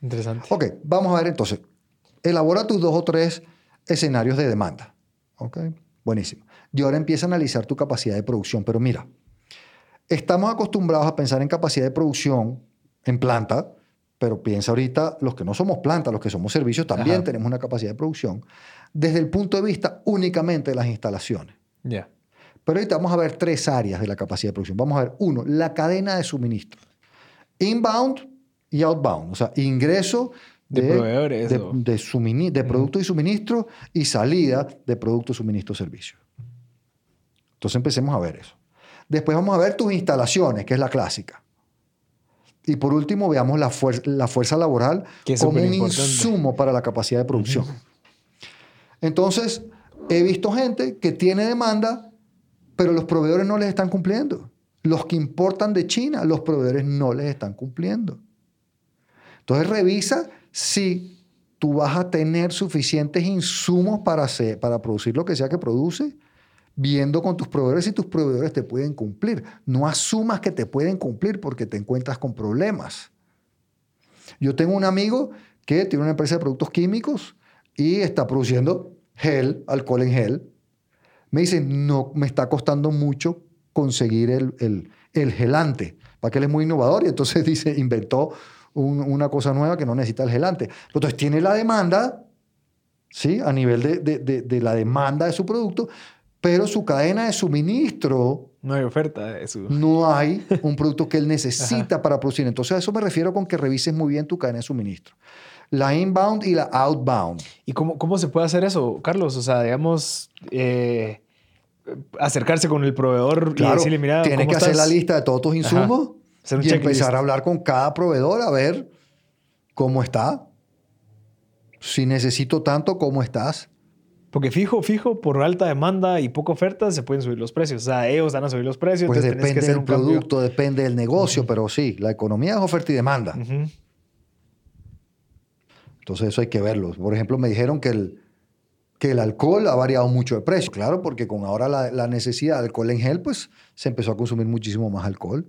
Interesante. Ok, vamos a ver entonces. Elabora tus dos o tres escenarios de demanda. Ok, buenísimo. Y ahora empieza a analizar tu capacidad de producción. Pero mira, estamos acostumbrados a pensar en capacidad de producción en planta, pero piensa ahorita los que no somos planta, los que somos servicios, también Ajá. tenemos una capacidad de producción desde el punto de vista únicamente de las instalaciones. Ya. Pero ahorita vamos a ver tres áreas de la capacidad de producción. Vamos a ver, uno, la cadena de suministro. Inbound y outbound, o sea, ingreso De proveedores de, o- de, sumini- de productos y suministro y salida de productos, suministro, servicio. Entonces empecemos a ver eso. Después vamos a ver tus instalaciones, que es la clásica. Y por último, veamos la, fuer- la fuerza laboral como un insumo para la capacidad de producción. Entonces, he visto gente que tiene demanda, pero los proveedores no les están cumpliendo. Los que importan de China, los proveedores no les están cumpliendo. Entonces, revisa si tú vas a tener suficientes insumos para, hacer, para producir lo que sea que produce, viendo con tus proveedores si tus proveedores te pueden cumplir. No asumas que te pueden cumplir porque te encuentras con problemas. Yo tengo un amigo que tiene una empresa de productos químicos y está produciendo gel, alcohol en gel. Me dice, no, me está costando mucho conseguir el, el, el gelante, para que él es muy innovador y entonces dice, inventó un- una cosa nueva que no necesita el gelante. Entonces tiene la demanda, ¿sí? A nivel de- de- de la demanda de su producto, pero su cadena de suministro No hay oferta de eso. no hay un producto que él necesita para producir. Entonces a eso me refiero con que revises muy bien tu cadena de suministro. La inbound y la outbound. ¿Y cómo, cómo se puede hacer eso, Carlos? O sea, digamos, eh, acercarse con el proveedor y Claro, decirle, mira, tienes ¿cómo que hacer la lista de todos tus insumos y checklist. empezar a hablar con cada proveedor a ver cómo está. Si necesito tanto, ¿cómo estás? Porque fijo, fijo, por alta demanda y poca oferta se pueden subir los precios. O sea, ellos van a subir los precios. Pues entonces depende del cambio. producto, depende del negocio, pero sí, la economía es oferta y demanda. Entonces eso hay que verlo. Por ejemplo, me dijeron que el, que el alcohol ha variado mucho de precio. Claro, porque con ahora la, la necesidad de alcohol en gel, pues se empezó a consumir muchísimo más alcohol.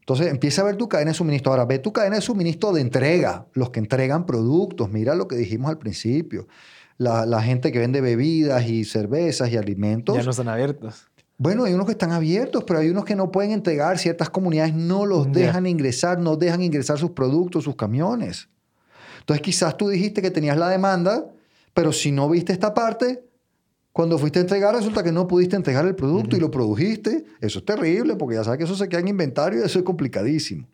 Entonces empieza a ver tu cadena de suministro. Ahora, ve tu cadena de suministro de entrega, los que entregan productos. Mira lo que dijimos al principio. La, la gente que vende bebidas y cervezas y alimentos. Ya no están abiertos. Bueno, hay unos que están abiertos, pero hay unos que no pueden entregar. Ciertas comunidades no los dejan ingresar, no dejan ingresar sus productos, sus camiones. Entonces, quizás tú dijiste que tenías la demanda, pero si no viste esta parte, Cuando fuiste a entregar, resulta que no pudiste entregar el producto y lo produjiste. Eso es terrible porque ya sabes que eso se queda en inventario y eso es complicadísimo.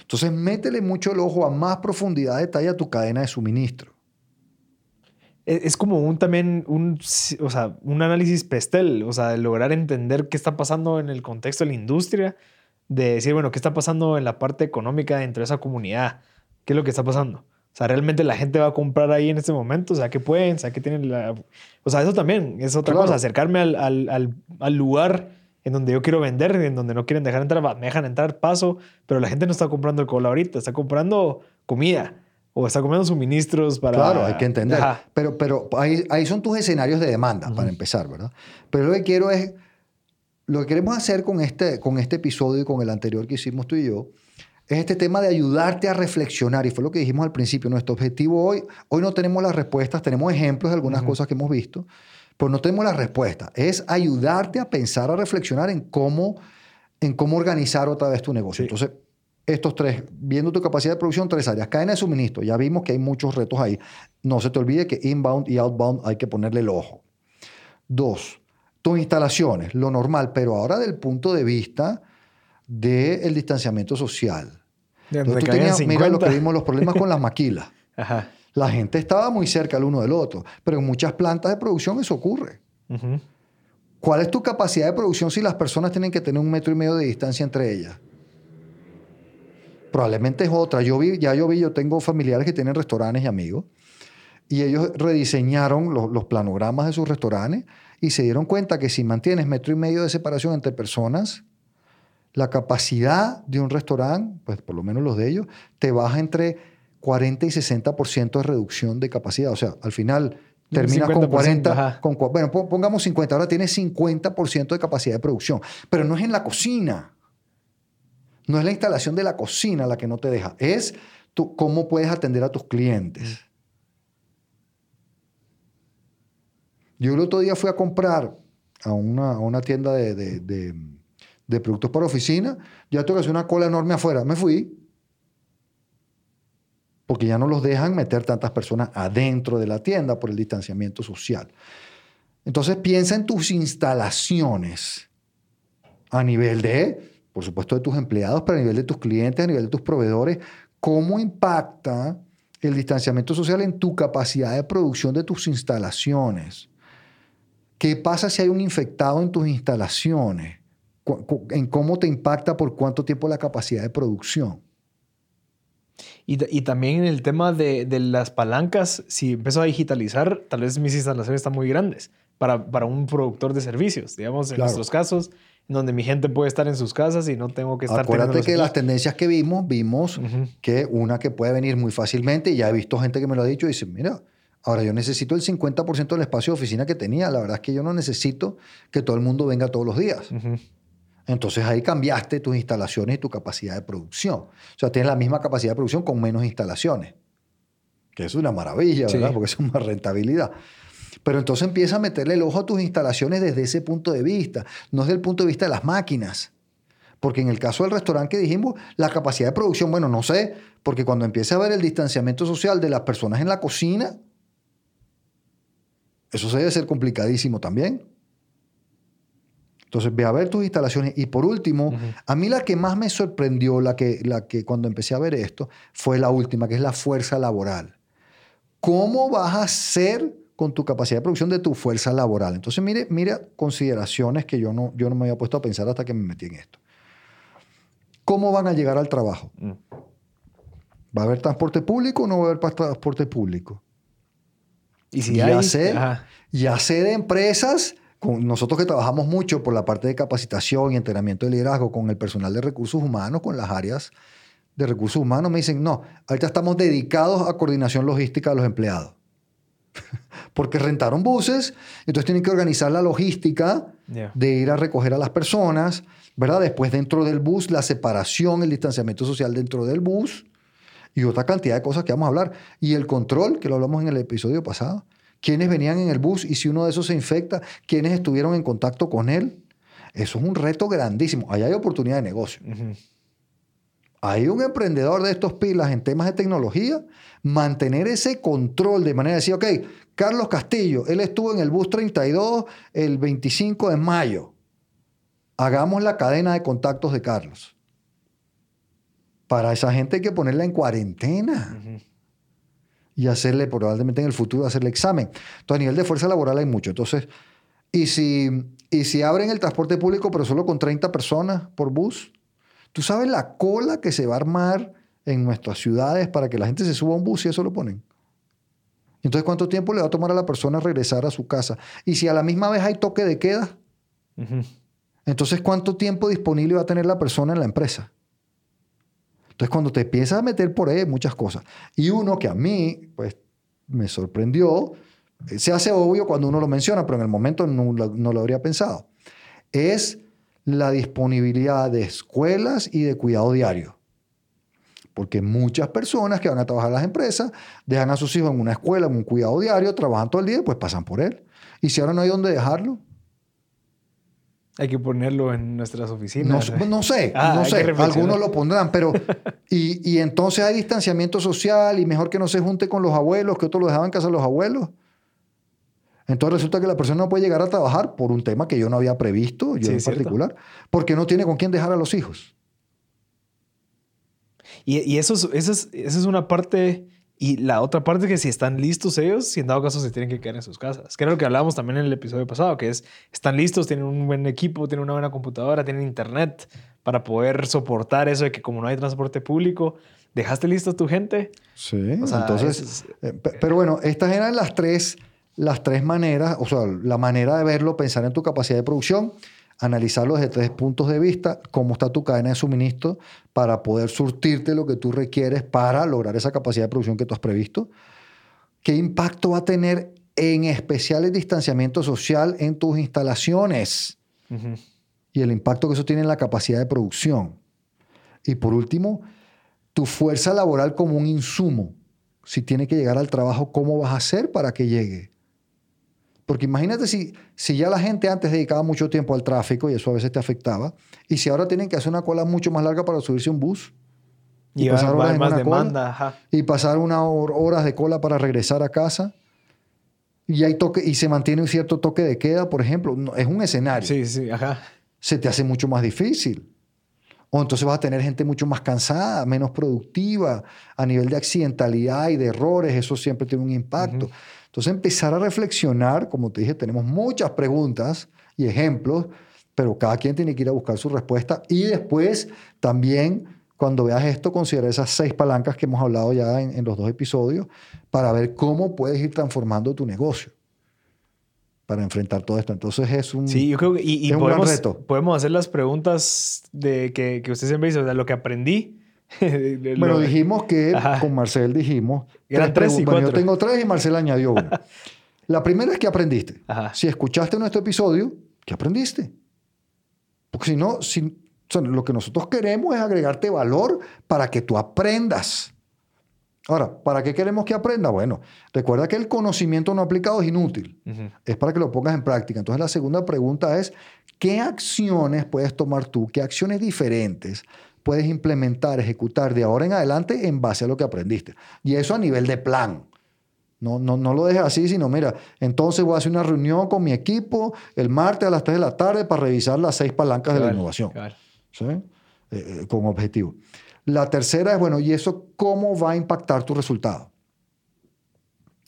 Entonces, métele mucho el ojo a más profundidad de detalle a tu cadena de suministro. E, es como un también un, o sea, un análisis pestel, o sea, de lograr entender qué está pasando en el contexto de la industria, de decir, bueno, qué está pasando en la parte económica dentro de esa comunidad, qué es lo que está pasando. O sea, realmente la gente va a comprar ahí en este momento, o sea, qué pueden, o sea, qué tienen la... O sea, eso también es otra cosa, acercarme al, al, al, lugar en donde yo quiero vender, en donde no quieren dejar entrar, me dejan entrar, paso, pero la gente no está comprando el cola ahorita, está comprando comida o está comprando suministros para... Claro, hay que entender. Pero, pero ahí, ahí, son tus escenarios de demanda, para empezar, ¿verdad? Pero lo que quiero es, lo que queremos hacer con este, con este episodio y con el anterior que hicimos tú y yo, es este tema de ayudarte a reflexionar. Y fue lo que dijimos al principio. Nuestro objetivo hoy, hoy no tenemos las respuestas, tenemos ejemplos de algunas cosas que hemos visto, pero no tenemos las respuestas. Es ayudarte a pensar, a reflexionar en cómo, en cómo organizar otra vez tu negocio. Entonces, estos tres, viendo tu capacidad de producción, tres áreas. Cadena de suministro, ya vimos que hay muchos retos ahí. No se te olvide que inbound y outbound hay que ponerle el ojo. Dos, tus instalaciones, lo normal, pero ahora del punto de vista del distanciamiento social. mira lo que vimos, los problemas con las maquilas. La gente estaba muy cerca el uno del otro, pero en muchas plantas de producción eso ocurre. ¿Cuál es tu capacidad de producción si las personas tienen que tener un metro y medio de distancia entre ellas? Probablemente es otra. Yo vi, ya yo vi, yo tengo familiares que tienen restaurantes y amigos, y ellos rediseñaron los, los planogramas de sus restaurantes y se dieron cuenta que si mantienes metro y medio de separación entre personas, la capacidad de un restaurante, pues por lo menos los de ellos, te baja entre 40 y 60% de reducción de capacidad. O sea, al final terminas con 40, con, bueno, pongamos 50, ahora tienes 50% de capacidad de producción, pero no es en la cocina. No es la instalación de la cocina la que no te deja, es cómo puedes atender a tus clientes. Yo el otro día fui a comprar a una, una tienda de de productos para oficina, ya tengo que una cola enorme afuera. Me fui. Porque ya no los dejan meter tantas personas adentro de la tienda por el distanciamiento social. Entonces piensa en tus instalaciones a nivel de, por supuesto, de tus empleados, pero a nivel de tus clientes, a nivel de tus proveedores. ¿Cómo impacta el distanciamiento social en tu capacidad de producción de tus instalaciones? ¿Qué pasa si hay un infectado en tus instalaciones? en cómo te impacta por cuánto tiempo la capacidad de producción. Y, también en el tema de, las palancas, si empiezo a digitalizar, tal vez mis instalaciones están muy grandes para, para un productor de servicios, digamos, en nuestros casos, donde mi gente puede estar en sus casas y no tengo que estar... Acuérdate que las tendencias que vimos, vimos que una que puede venir muy fácilmente, y ya he visto gente que me lo ha dicho y dice, mira, ahora yo necesito el 50% del espacio de oficina que tenía, la verdad es que yo no necesito que todo el mundo venga todos los días. Entonces ahí cambiaste tus instalaciones y tu capacidad de producción. O sea, tienes la misma capacidad de producción con menos instalaciones. Que es una maravilla, ¿verdad? Porque es una rentabilidad. Pero entonces empieza a meterle el ojo a tus instalaciones desde ese punto de vista, no desde el punto de vista de las máquinas. Porque en el caso del restaurante que dijimos, la capacidad de producción, bueno, no sé, porque cuando empieza a ver el distanciamiento social de las personas en la cocina, eso se debe ser complicadísimo también. Entonces, ve a ver tus instalaciones. Y por último, a mí la que más me sorprendió, la que, la que cuando empecé a ver esto, fue la última, que es la fuerza laboral. ¿Cómo vas a hacer con tu capacidad de producción de tu fuerza laboral? Entonces, mire, mire consideraciones que yo no, yo no me había puesto a pensar hasta que me metí en esto. ¿Cómo van a llegar al trabajo? Mm. ¿Va a haber transporte público o no va a haber transporte público? Y si ya sé, ya sé de empresas nosotros que trabajamos mucho por la parte de capacitación y entrenamiento de liderazgo con el personal de recursos humanos, con las áreas de recursos humanos, me dicen, no, ahorita estamos dedicados a coordinación logística de los empleados. Porque rentaron buses, entonces tienen que organizar la logística de ir a recoger a las personas, ¿verdad? Después dentro del bus, la separación, el distanciamiento social dentro del bus y otra cantidad de cosas que vamos a hablar. Y el control, que lo hablamos en el episodio pasado quiénes venían en el bus y si uno de esos se infecta, quiénes estuvieron en contacto con él. Eso es un reto grandísimo. Allá hay oportunidad de negocio. Hay un emprendedor de estos pilas en temas de tecnología, mantener ese control de manera de decir, ok, Carlos Castillo, él estuvo en el bus 32 el 25 de mayo. Hagamos la cadena de contactos de Carlos. Para esa gente hay que ponerla en cuarentena y hacerle, probablemente en el futuro, hacerle examen. Entonces, a nivel de fuerza laboral hay mucho. Entonces, y si, y si abren el transporte público, pero solo con 30 personas por bus, tú sabes la cola que se va a armar en nuestras ciudades para que la gente se suba a un bus y eso lo ponen. Entonces, ¿cuánto tiempo le va a tomar a la persona regresar a su casa? Y si a la misma vez hay toque de queda, entonces, ¿cuánto tiempo disponible va a tener la persona en la empresa? Entonces, cuando te empiezas a meter por ahí, muchas cosas. Y uno que a mí, pues, me sorprendió, eh, se hace obvio cuando uno lo menciona, pero en el momento no, no lo habría pensado, es la disponibilidad de escuelas y de cuidado diario. Porque muchas personas que van a trabajar en las empresas dejan a sus hijos en una escuela, en un cuidado diario, trabajan todo el día y pues pasan por él. Y si ahora no hay dónde dejarlo, hay que ponerlo en nuestras oficinas. No, no sé, ah, no sé. Algunos lo pondrán, pero. Y, y, entonces hay distanciamiento social y mejor que no se junte con los abuelos, que otros lo dejaban en casa de los abuelos. Entonces resulta que la persona no puede llegar a trabajar por un tema que yo no había previsto, yo en particular, porque no tiene con quién dejar a los hijos. Y, y eso, es, eso, es, eso es una parte y la otra parte es que si están listos ellos, si en dado caso se tienen que quedar en sus casas. Que era lo que hablábamos también en el episodio pasado, que es, están listos, tienen un buen equipo, tienen una buena computadora, tienen internet para poder soportar eso de que como no hay transporte público, ¿dejaste listo a tu gente? Sí, entonces, eh, pero bueno, estas eran las tres, las tres maneras, o sea, la manera de verlo, pensar en tu capacidad de producción analizarlo desde tres puntos de vista, cómo está tu cadena de suministro para poder surtirte lo que tú requieres para lograr esa capacidad de producción que tú has previsto. ¿Qué impacto va a tener en especial el distanciamiento social en tus instalaciones? Y el impacto que eso tiene en la capacidad de producción. Y por último, tu fuerza laboral como un insumo. Si tiene que llegar al trabajo, ¿cómo vas a hacer para que llegue? Porque imagínate si, si ya la gente antes dedicaba mucho tiempo al tráfico y eso a veces te afectaba, y si ahora tienen que hacer una cola mucho más larga para subirse a un bus. Y, pasar horas más demanda, y pasar unas horas de cola para regresar a casa. Y, hay toque, y se mantiene un cierto toque de queda, por ejemplo. es un escenario. Sí, sí, ajá. Se te hace mucho más difícil. O entonces vas a tener gente mucho más cansada, menos productiva, a nivel de accidentalidad y de errores, eso siempre tiene un impacto. Entonces empezar a reflexionar, como te dije, tenemos muchas preguntas y ejemplos, pero cada quien tiene que ir a buscar su respuesta y después también cuando veas esto, considera esas seis palancas que hemos hablado ya en, los dos episodios para ver cómo puedes ir transformando tu negocio para enfrentar todo esto. Entonces es un, sí, yo creo que, y, podemos, reto. Podemos hacer las preguntas de que, que usted siempre dice, o sea, lo que aprendí bueno, dijimos que con Marcel dijimos. Eran tres, y yo tengo tres y Marcel añadió una. La primera es que aprendiste. Si escuchaste nuestro episodio, ¿qué aprendiste? Porque si no, si, lo que nosotros queremos es agregarte valor para que tú aprendas. Ahora, ¿para qué queremos que aprenda? Bueno, recuerda que el conocimiento no aplicado es inútil. Es para que lo pongas en práctica. Entonces, la segunda pregunta es, ¿qué acciones puedes tomar tú? ¿Qué acciones diferentes puedes implementar, ejecutar de ahora en adelante en base a lo que aprendiste. Y eso a nivel de plan. No, no, no lo dejes así, sino mira, entonces voy a hacer una reunión con mi equipo el martes a las 3 de la tarde para revisar las seis palancas de la innovación. ¿sí? Eh, eh, con objetivo. La tercera es, bueno, ¿y eso cómo va a impactar tu resultado?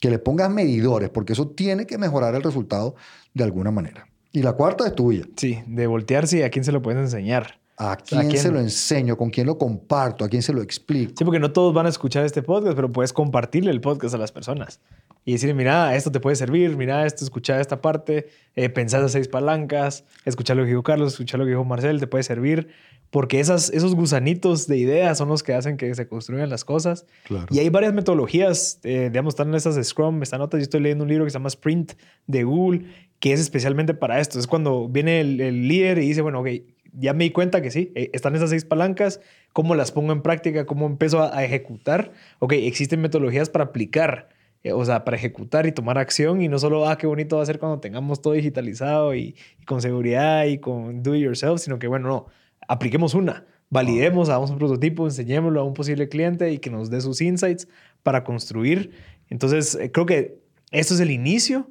Que le pongas medidores, porque eso tiene que mejorar el resultado de alguna manera. Y la cuarta es tuya. Sí, de voltearse y a quién se lo puedes enseñar. ¿A quién, se lo enseño? ¿Con quién lo comparto? ¿A quién se lo explico? Sí, porque no todos van a escuchar este podcast, pero puedes compartirle el podcast a las personas y decirle, mira, esto te puede servir, mira, esto, escuchar esta parte, eh, pensar las seis palancas, escuchar lo que dijo Carlos, escuchar lo que dijo Marcel, te puede servir, porque esas, esos gusanitos de ideas son los que hacen que se construyan las cosas. Y hay varias metodologías, eh, digamos, están en estas de Scrum, esta nota, yo estoy leyendo un libro que se llama Sprint de Google, que es especialmente para esto. Es cuando viene el, el líder y dice, bueno, ok, ya me di cuenta que sí, eh, están esas seis palancas, cómo las pongo en práctica, cómo empiezo a, ejecutar. Ok, existen metodologías para aplicar, eh, o sea, para ejecutar y tomar acción y no solo, ah, qué bonito va a ser cuando tengamos todo digitalizado y, con seguridad y con do it yourself, sino que, bueno, no, apliquemos una. validemos, hagamos un prototipo, enseñémoslo a un posible cliente y que nos dé sus insights para construir. Entonces, eh, creo que esto es el inicio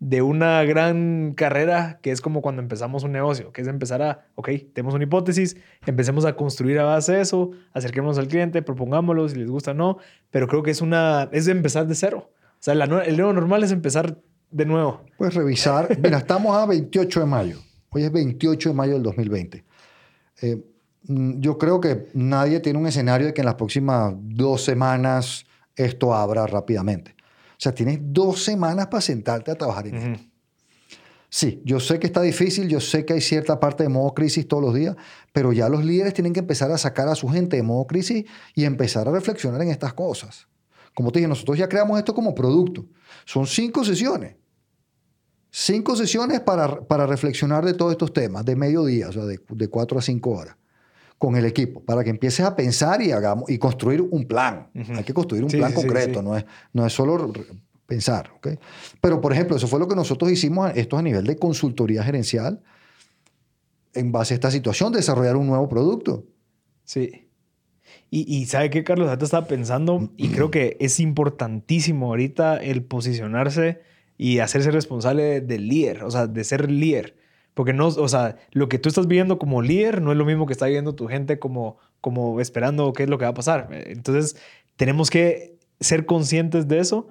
de una gran carrera que es como cuando empezamos un negocio, que es empezar a, ok, tenemos una hipótesis, empecemos a construir a base de eso, acerquémonos al cliente, propongámoslo si les gusta o no, pero creo que es una, es de empezar de cero. O sea, el nuevo normal es empezar de nuevo. Pues revisar, mira, estamos a 28 de mayo, hoy es 28 de mayo del 2020. Eh, mm, yo creo que nadie tiene un escenario de que en las próximas dos semanas esto abra rápidamente. O sea, tienes dos semanas para sentarte a trabajar en esto. Sí, yo sé que está difícil, yo sé que hay cierta parte de modo crisis todos los días, pero ya los líderes tienen que empezar a sacar a su gente de modo crisis y empezar a reflexionar en estas cosas. Como te dije, nosotros ya creamos esto como producto. Son cinco sesiones. Cinco sesiones para, para reflexionar de todos estos temas, de mediodía, o sea, de, de cuatro a cinco horas con el equipo para que empieces a pensar y, hagamos, y construir un plan. Hay que construir un plan concreto, No, es, no es solo pensar. ¿okay? Pero, por ejemplo, eso fue lo que nosotros hicimos, esto a nivel de consultoría gerencial, en base a esta situación, desarrollar un nuevo producto. Sí. Y, y ¿sabe qué, Carlos? Ahorita estaba pensando y creo que es importantísimo ahorita el posicionarse y hacerse responsable del líder, o sea, de ser líder. Porque no, o sea, lo que tú estás viendo como líder no es lo mismo que está viendo tu gente como, como esperando qué es lo que va a pasar. Entonces, tenemos que ser conscientes de eso,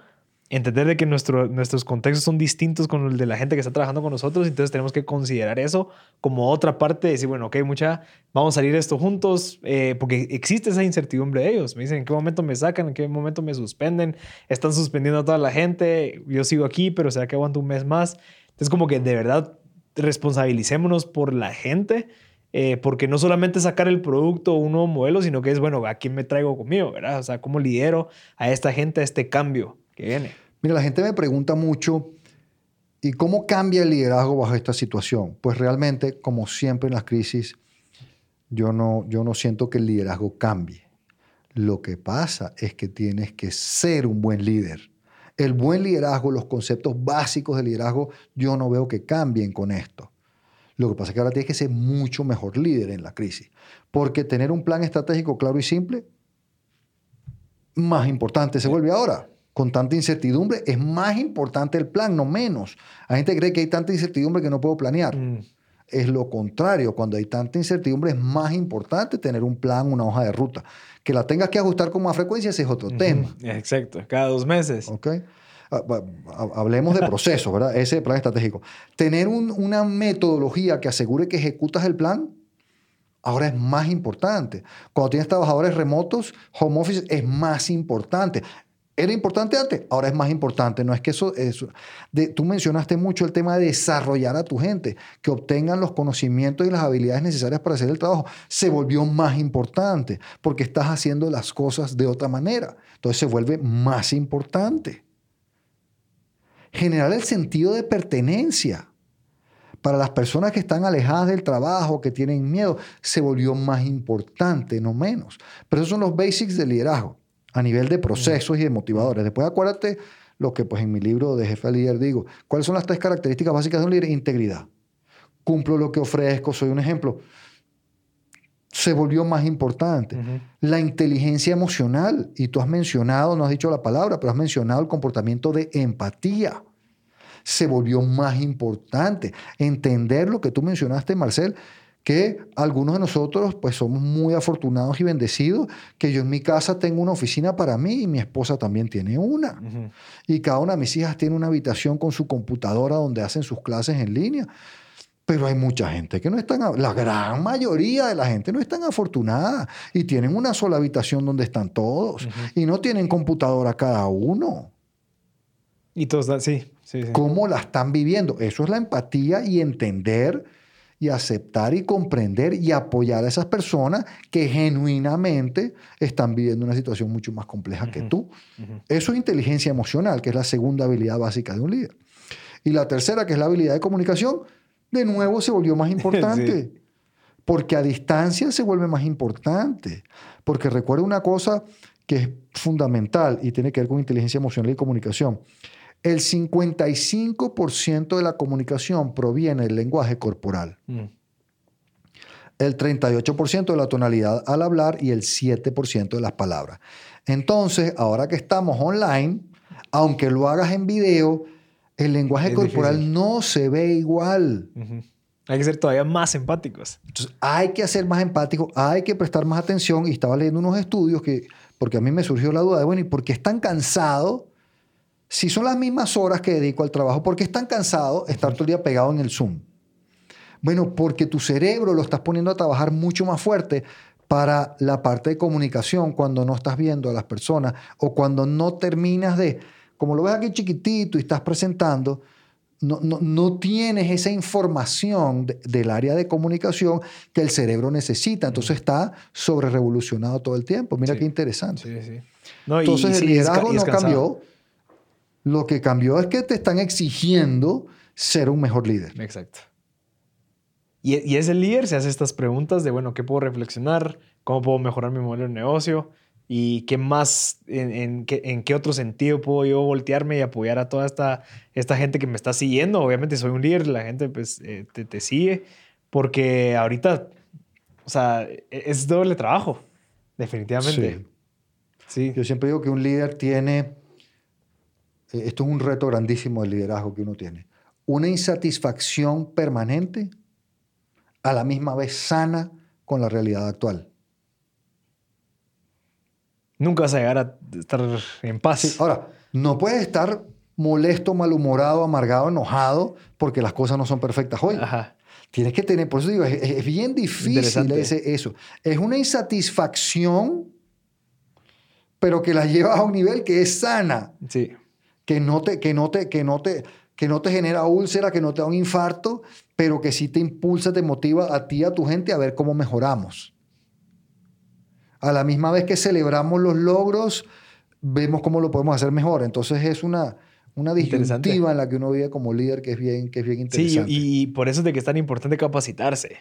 entender de que nuestro, nuestros contextos son distintos con el de la gente que está trabajando con nosotros, entonces tenemos que considerar eso como otra parte de decir, bueno, ok, mucha, vamos a salir esto juntos, eh, porque existe esa incertidumbre de ellos. Me dicen, ¿en qué momento me sacan? ¿En qué momento me suspenden? Están suspendiendo a toda la gente, yo sigo aquí, pero ¿será que aguanto un mes más? Entonces, como que de verdad responsabilicémonos por la gente, eh, porque no solamente sacar el producto o un nuevo modelo, sino que es, bueno, ¿a quién me traigo conmigo? ¿verdad? O sea, ¿cómo lidero a esta gente a este cambio que viene? Mira, la gente me pregunta mucho, ¿y cómo cambia el liderazgo bajo esta situación? Pues realmente, como siempre en las crisis, yo no, yo no siento que el liderazgo cambie. Lo que pasa es que tienes que ser un buen líder el buen liderazgo, los conceptos básicos de liderazgo, yo no veo que cambien con esto. Lo que pasa es que ahora tienes que ser mucho mejor líder en la crisis. Porque tener un plan estratégico claro y simple, más importante se vuelve ahora. Con tanta incertidumbre, es más importante el plan, no menos. Hay gente cree que hay tanta incertidumbre que no puedo planear. Mm. Es lo contrario. Cuando hay tanta incertidumbre, es más importante tener un plan, una hoja de ruta. Que la tengas que ajustar con más frecuencia, ese es otro tema. Exacto, cada dos meses. Ok. Ah, hablemos de procesos, ¿verdad? Ese plan estratégico. Tener una metodología que asegure que ejecutas el plan, ahora es más importante. Cuando tienes trabajadores remotos, home office es más importante. ¿Era importante antes? Ahora es más importante. No es que eso... de, tú mencionaste mucho el tema de desarrollar a tu gente, que obtengan los conocimientos y las habilidades necesarias para hacer el trabajo. Se volvió más importante porque estás haciendo las cosas de otra manera. Entonces se vuelve más importante. Generar el sentido de pertenencia para las personas que están alejadas del trabajo, que tienen miedo, se volvió más importante, no menos. Pero esos son los basics del liderazgo a nivel de procesos y de motivadores. Después acuérdate lo que pues en mi libro de jefe líder digo. ¿Cuáles son las tres características básicas de un líder? Integridad. Cumplo lo que ofrezco, soy un ejemplo. Se volvió más importante. La inteligencia emocional, y tú has mencionado, no has dicho la palabra, pero has mencionado el comportamiento de empatía. Se volvió más importante. Entender lo que tú mencionaste, Marcel, que algunos de nosotros pues somos muy afortunados y bendecidos, que yo en mi casa tengo una oficina para mí y mi esposa también tiene una. Y cada una de mis hijas tiene una habitación con su computadora donde hacen sus clases en línea. Pero hay mucha gente que no están, la gran mayoría de la gente no es tan afortunada y tienen una sola habitación donde están todos y no tienen computadora cada uno. Y todos, sí, sí, sí. ¿Cómo la están viviendo? Eso es la empatía y entender y aceptar y comprender y apoyar a esas personas que genuinamente están viviendo una situación mucho más compleja que tú. Eso es inteligencia emocional, que es la segunda habilidad básica de un líder. Y la tercera, que es la habilidad de comunicación, de nuevo se volvió más importante. Porque a distancia se vuelve más importante. Porque recuerda una cosa que es fundamental y tiene que ver con inteligencia emocional y comunicación. El 55% de la comunicación proviene del lenguaje corporal. Mm. el 38% de la tonalidad al hablar y el 7% de las palabras. Entonces, ahora que estamos online, aunque lo hagas en video, el lenguaje Es corporal difícil. no se ve igual. Hay que ser todavía más empáticos. Entonces, hay que ser más empático, hay que prestar más atención. Y estaba leyendo unos estudios que, porque a mí me surgió la duda de, bueno, ¿y por qué es tan cansado? Si son las mismas horas que dedico al trabajo, ¿por qué es tan cansado estar todo el día pegado en el Zoom? Bueno, porque tu cerebro lo estás poniendo a trabajar mucho más fuerte para la parte de comunicación cuando no estás viendo a las personas o cuando no terminas de, como lo ves aquí chiquitito y estás presentando, no, no, no tienes esa información de- del área de comunicación que el cerebro necesita. Entonces está sobre revolucionado todo el tiempo. Mira Sí. qué interesante. Sí, sí. No, Entonces y el liderazgo no cambió. Lo que cambió es que te están exigiendo ser un mejor líder. Exacto. Y, y ese líder se hace estas preguntas de, bueno, ¿qué puedo reflexionar? ¿Cómo puedo mejorar mi modelo de negocio? ¿Y qué más, en, en qué, en qué otro sentido puedo yo voltearme y apoyar a toda esta, esta gente que me está siguiendo? Obviamente soy un líder, la gente pues eh, te, te sigue, porque ahorita, o sea, e- es doble trabajo, definitivamente. Sí. Yo siempre digo que un líder tiene, esto es un reto grandísimo del liderazgo que uno tiene, una insatisfacción permanente a la misma vez sana con la realidad actual. Nunca vas a llegar a estar en paz. Sí, ahora, no puedes estar molesto, malhumorado, amargado, enojado porque las cosas no son perfectas hoy. Ajá. Tienes que tener, por eso digo, es, es bien difícil ese- eso. Es una insatisfacción, pero que la llevas a un nivel que es sana, Sí. Que no te, que no te, que no te, que no te genera úlcera, que no te da un infarto, pero que sí te impulsa, te motiva a ti, y a tu gente a ver cómo mejoramos. A la misma vez que celebramos los logros, vemos cómo lo podemos hacer mejor. Entonces es una, una disyuntiva en la que uno vive como líder que es bien, que es bien Sí, interesante. y, y por eso es de que es tan importante capacitarse.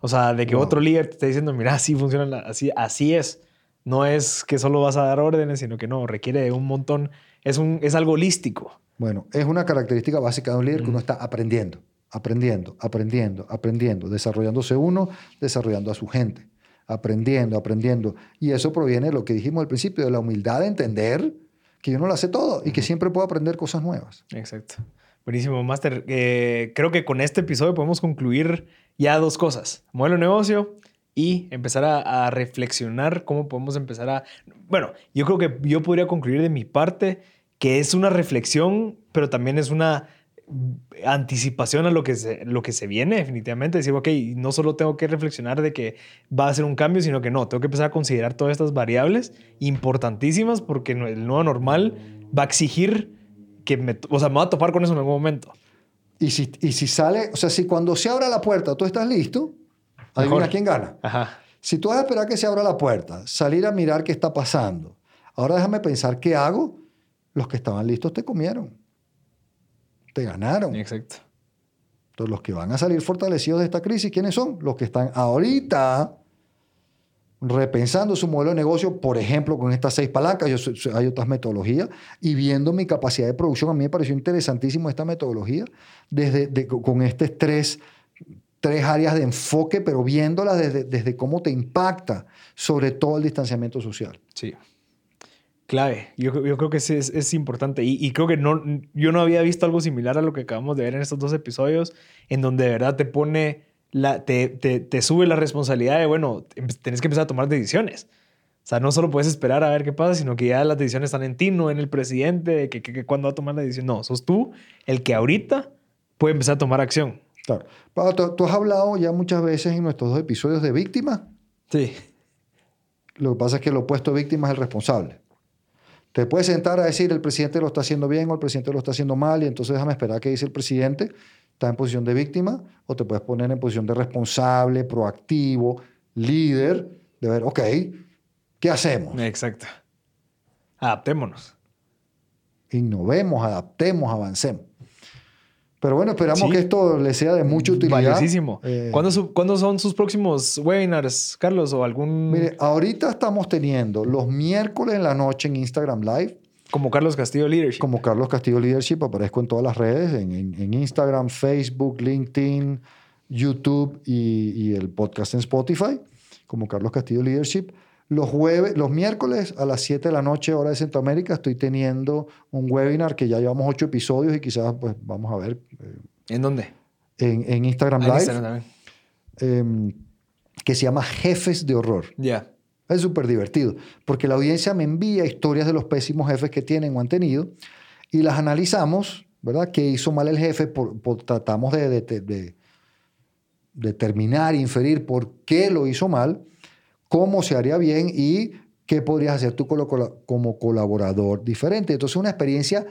O sea, de que Wow. otro líder te esté diciendo, mira, así funciona, así, así es. No es que solo vas a dar órdenes, sino que no, requiere de un montón. Es, un, es algo holístico. Bueno, es una característica básica de un líder que uno está aprendiendo, aprendiendo, aprendiendo, aprendiendo, desarrollándose uno, desarrollando a su gente, aprendiendo, aprendiendo. Y eso proviene de lo que dijimos al principio, de la humildad de entender que yo no lo hace todo y que siempre puedo aprender cosas nuevas. Exacto. Buenísimo, Master. Eh, creo que con este episodio podemos concluir ya dos cosas. Modelo de negocio y empezar a, a reflexionar cómo podemos empezar a... Bueno, yo creo que yo podría concluir de mi parte que es una reflexión, pero también es una anticipación a lo que se, lo que se viene definitivamente. Decir, ok, no solo tengo que reflexionar de que va a ser un cambio, sino que no, tengo que empezar a considerar todas estas variables importantísimas porque el nuevo normal va a exigir que me, o sea, me va a topar con eso en algún momento. Y si, y si sale, o sea, si cuando se abra la puerta tú estás listo, adivina quién gana. Ajá. Si tú vas a esperar que se abra la puerta, salir a mirar qué está pasando, ahora déjame pensar qué hago, los que estaban listos te comieron. Te ganaron. Exacto. Entonces, los que van a salir fortalecidos de esta crisis, ¿quiénes son? Los que están ahorita repensando su modelo de negocio, por ejemplo, con estas seis palancas, yo, hay otras metodologías, y viendo mi capacidad de producción, a mí me pareció interesantísimo esta metodología, desde, de- con estas tres, tres áreas de enfoque, pero viéndolas desde, desde cómo te impacta, sobre todo el distanciamiento social. Sí. Clave. Yo, yo creo que sí es, es importante. Y, y creo que no, yo no había visto algo similar a lo que acabamos de ver en estos dos episodios, en donde de verdad te pone, la, te, te, te sube la responsabilidad de, bueno, em- tenés que empezar a tomar decisiones. O sea, no solo puedes esperar a ver qué pasa, sino que ya las decisiones están en ti, no en el presidente, de que, que, que cuándo va a tomar la decisión. No, sos tú el que ahorita puede empezar a tomar acción. Claro. Pablo, tú, tú has hablado ya muchas veces en nuestros dos episodios de víctima. Sí. Lo que pasa es que el opuesto de víctima es el responsable. Te puedes sentar a decir el presidente lo está haciendo bien o el presidente lo está haciendo mal y entonces déjame esperar que dice el presidente. Está en posición de víctima o te puedes poner en posición de responsable, proactivo, líder, de ver, ok, ¿qué hacemos? Exacto. Adaptémonos. Innovemos, adaptemos, avancemos. Pero bueno, esperamos Sí. que esto le sea de mucha utilidad. Valiosísimo. Eh, ¿Cuándo, su- cuándo son sus próximos webinars, Carlos? ¿O algún... Mire, ahorita estamos teniendo los miércoles en la noche en Instagram Live Como Carlos Castillo Leadership. como Carlos Castillo Leadership, aparezco en todas las redes, en, en- en Instagram, Facebook, LinkedIn, YouTube y, y el podcast en Spotify, como Carlos Castillo Leadership. Los, jueves, los miércoles a las 7 de la noche, hora de Centroamérica, estoy teniendo un webinar que ya llevamos 8 episodios y quizás pues vamos a ver eh, ¿En dónde? en, en Instagram Ah, en Live, Instagram también. em, que se llama Jefes de Horror. Ya. Es súper divertido, porque la audiencia me envía historias de los pésimos jefes que tienen o han tenido y las analizamos, ¿verdad? ¿Qué hizo mal el jefe? Por, por- tratamos de, de- de- de determinar, inferir por qué lo hizo mal, cómo se haría bien y qué podrías hacer tú como colaborador diferente. Entonces, una experiencia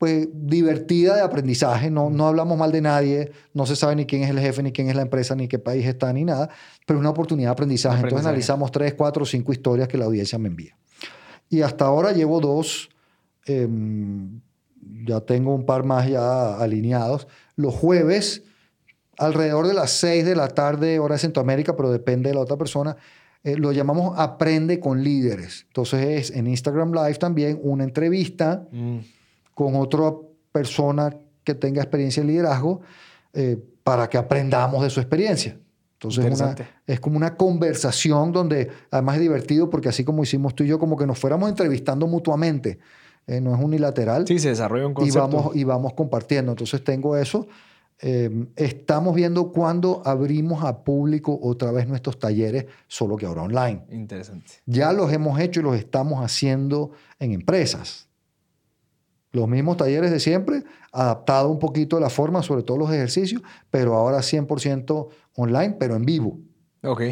pues divertida de aprendizaje, no, no hablamos mal de nadie, no se sabe ni quién es el jefe, ni quién es la empresa, ni qué país está, ni nada, pero es una oportunidad de aprendizaje. Entonces Aprendizaje. analizamos tres, cuatro, cinco historias que la audiencia me envía. Y hasta ahora llevo dos, em, ya tengo un par más ya alineados. Los jueves, alrededor de las 6 de la tarde, hora de Centroamérica, pero depende de la otra persona, eh, lo llamamos Aprende con Líderes. Entonces es en Instagram Live también una entrevista Mm. con otra persona que tenga experiencia en liderazgo eh, para que aprendamos de su experiencia. Entonces una- es como una conversación donde además es divertido porque así como hicimos tú y yo, como que nos fuéramos entrevistando mutuamente. Eh, no es unilateral Sí, se desarrolla un y concepto. vamos, y vamos compartiendo. Entonces tengo eso. Eh, estamos viendo cuándo abrimos a público otra vez nuestros talleres, solo que ahora online. Interesante. Ya los hemos hecho y los estamos haciendo en empresas. Los mismos talleres de siempre, adaptado un poquito la forma, sobre todo los ejercicios, pero ahora 100% online, pero en vivo. Ok.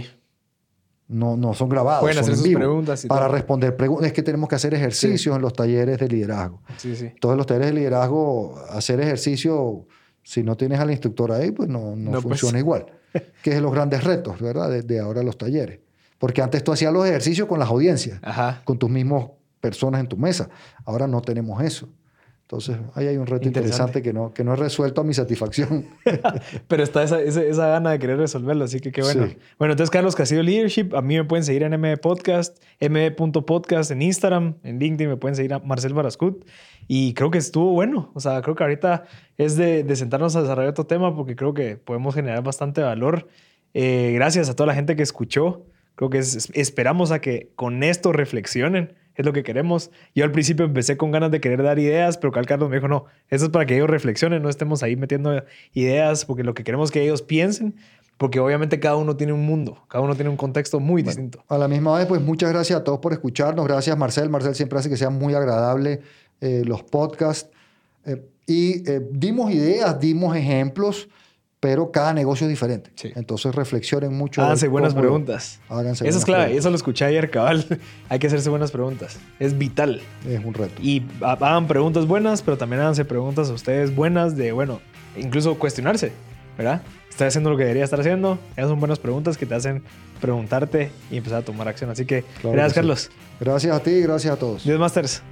No, no son grabados. Pueden son hacer en vivo. preguntas y Para todo. responder preguntas. Es que tenemos que hacer ejercicios en los talleres de liderazgo. Sí, sí. Todos los talleres de liderazgo, hacer ejercicio, si no tienes al instructor ahí, pues no, no, No, pues. funciona igual. Que es los grandes retos, ¿verdad? De, de ahora los talleres. Porque antes tú hacías los ejercicios con las audiencias, Ajá. con tus mismos personas en tu mesa. Ahora no tenemos eso. Entonces, ahí hay un reto Interesante. interesante que no, que no he resuelto a mi satisfacción. Pero está esa, esa, esa gana de querer resolverlo, así que qué bueno. Sí. Bueno, entonces Carlos Castillo Leadership, a mí me pueden seguir en MB Podcast, mb.podcast en Instagram, en LinkedIn me pueden seguir a Marcel Barascut. Y creo que estuvo bueno. O sea, creo que ahorita es de, de sentarnos a desarrollar otro tema porque creo que podemos generar bastante valor. Eh, gracias a toda la gente que escuchó. Creo que es- esperamos a que con esto reflexionen. Es lo que queremos. Yo al principio empecé con ganas de querer dar ideas, pero Cal Carlos me dijo, no, eso es para que ellos reflexionen, no estemos ahí metiendo ideas, porque lo que queremos es que ellos piensen, porque obviamente cada uno tiene un mundo, cada uno tiene un contexto muy distinto. A la misma vez, pues muchas gracias a todos por escucharnos. Gracias, Marcel. Marcel siempre hace que sea muy agradable eh, los podcasts. Eh, y eh, dimos ideas, dimos ejemplos, pero cada negocio es diferente. Sí. Entonces reflexionen mucho. Háganse buenas cómo preguntas. Háganse Eso es clave, preguntas. eso lo escuché ayer, cabal. Hay que hacerse buenas preguntas. Es vital. Es un reto. Y ha- hagan preguntas buenas, pero también háganse preguntas a ustedes buenas de, bueno, incluso cuestionarse, ¿verdad? ¿Estoy haciendo lo que debería estar haciendo? Esas son buenas preguntas que te hacen preguntarte y empezar a tomar acción. Así que, Claro gracias, que sí. Carlos. Gracias a ti y gracias a todos. Dios Masters.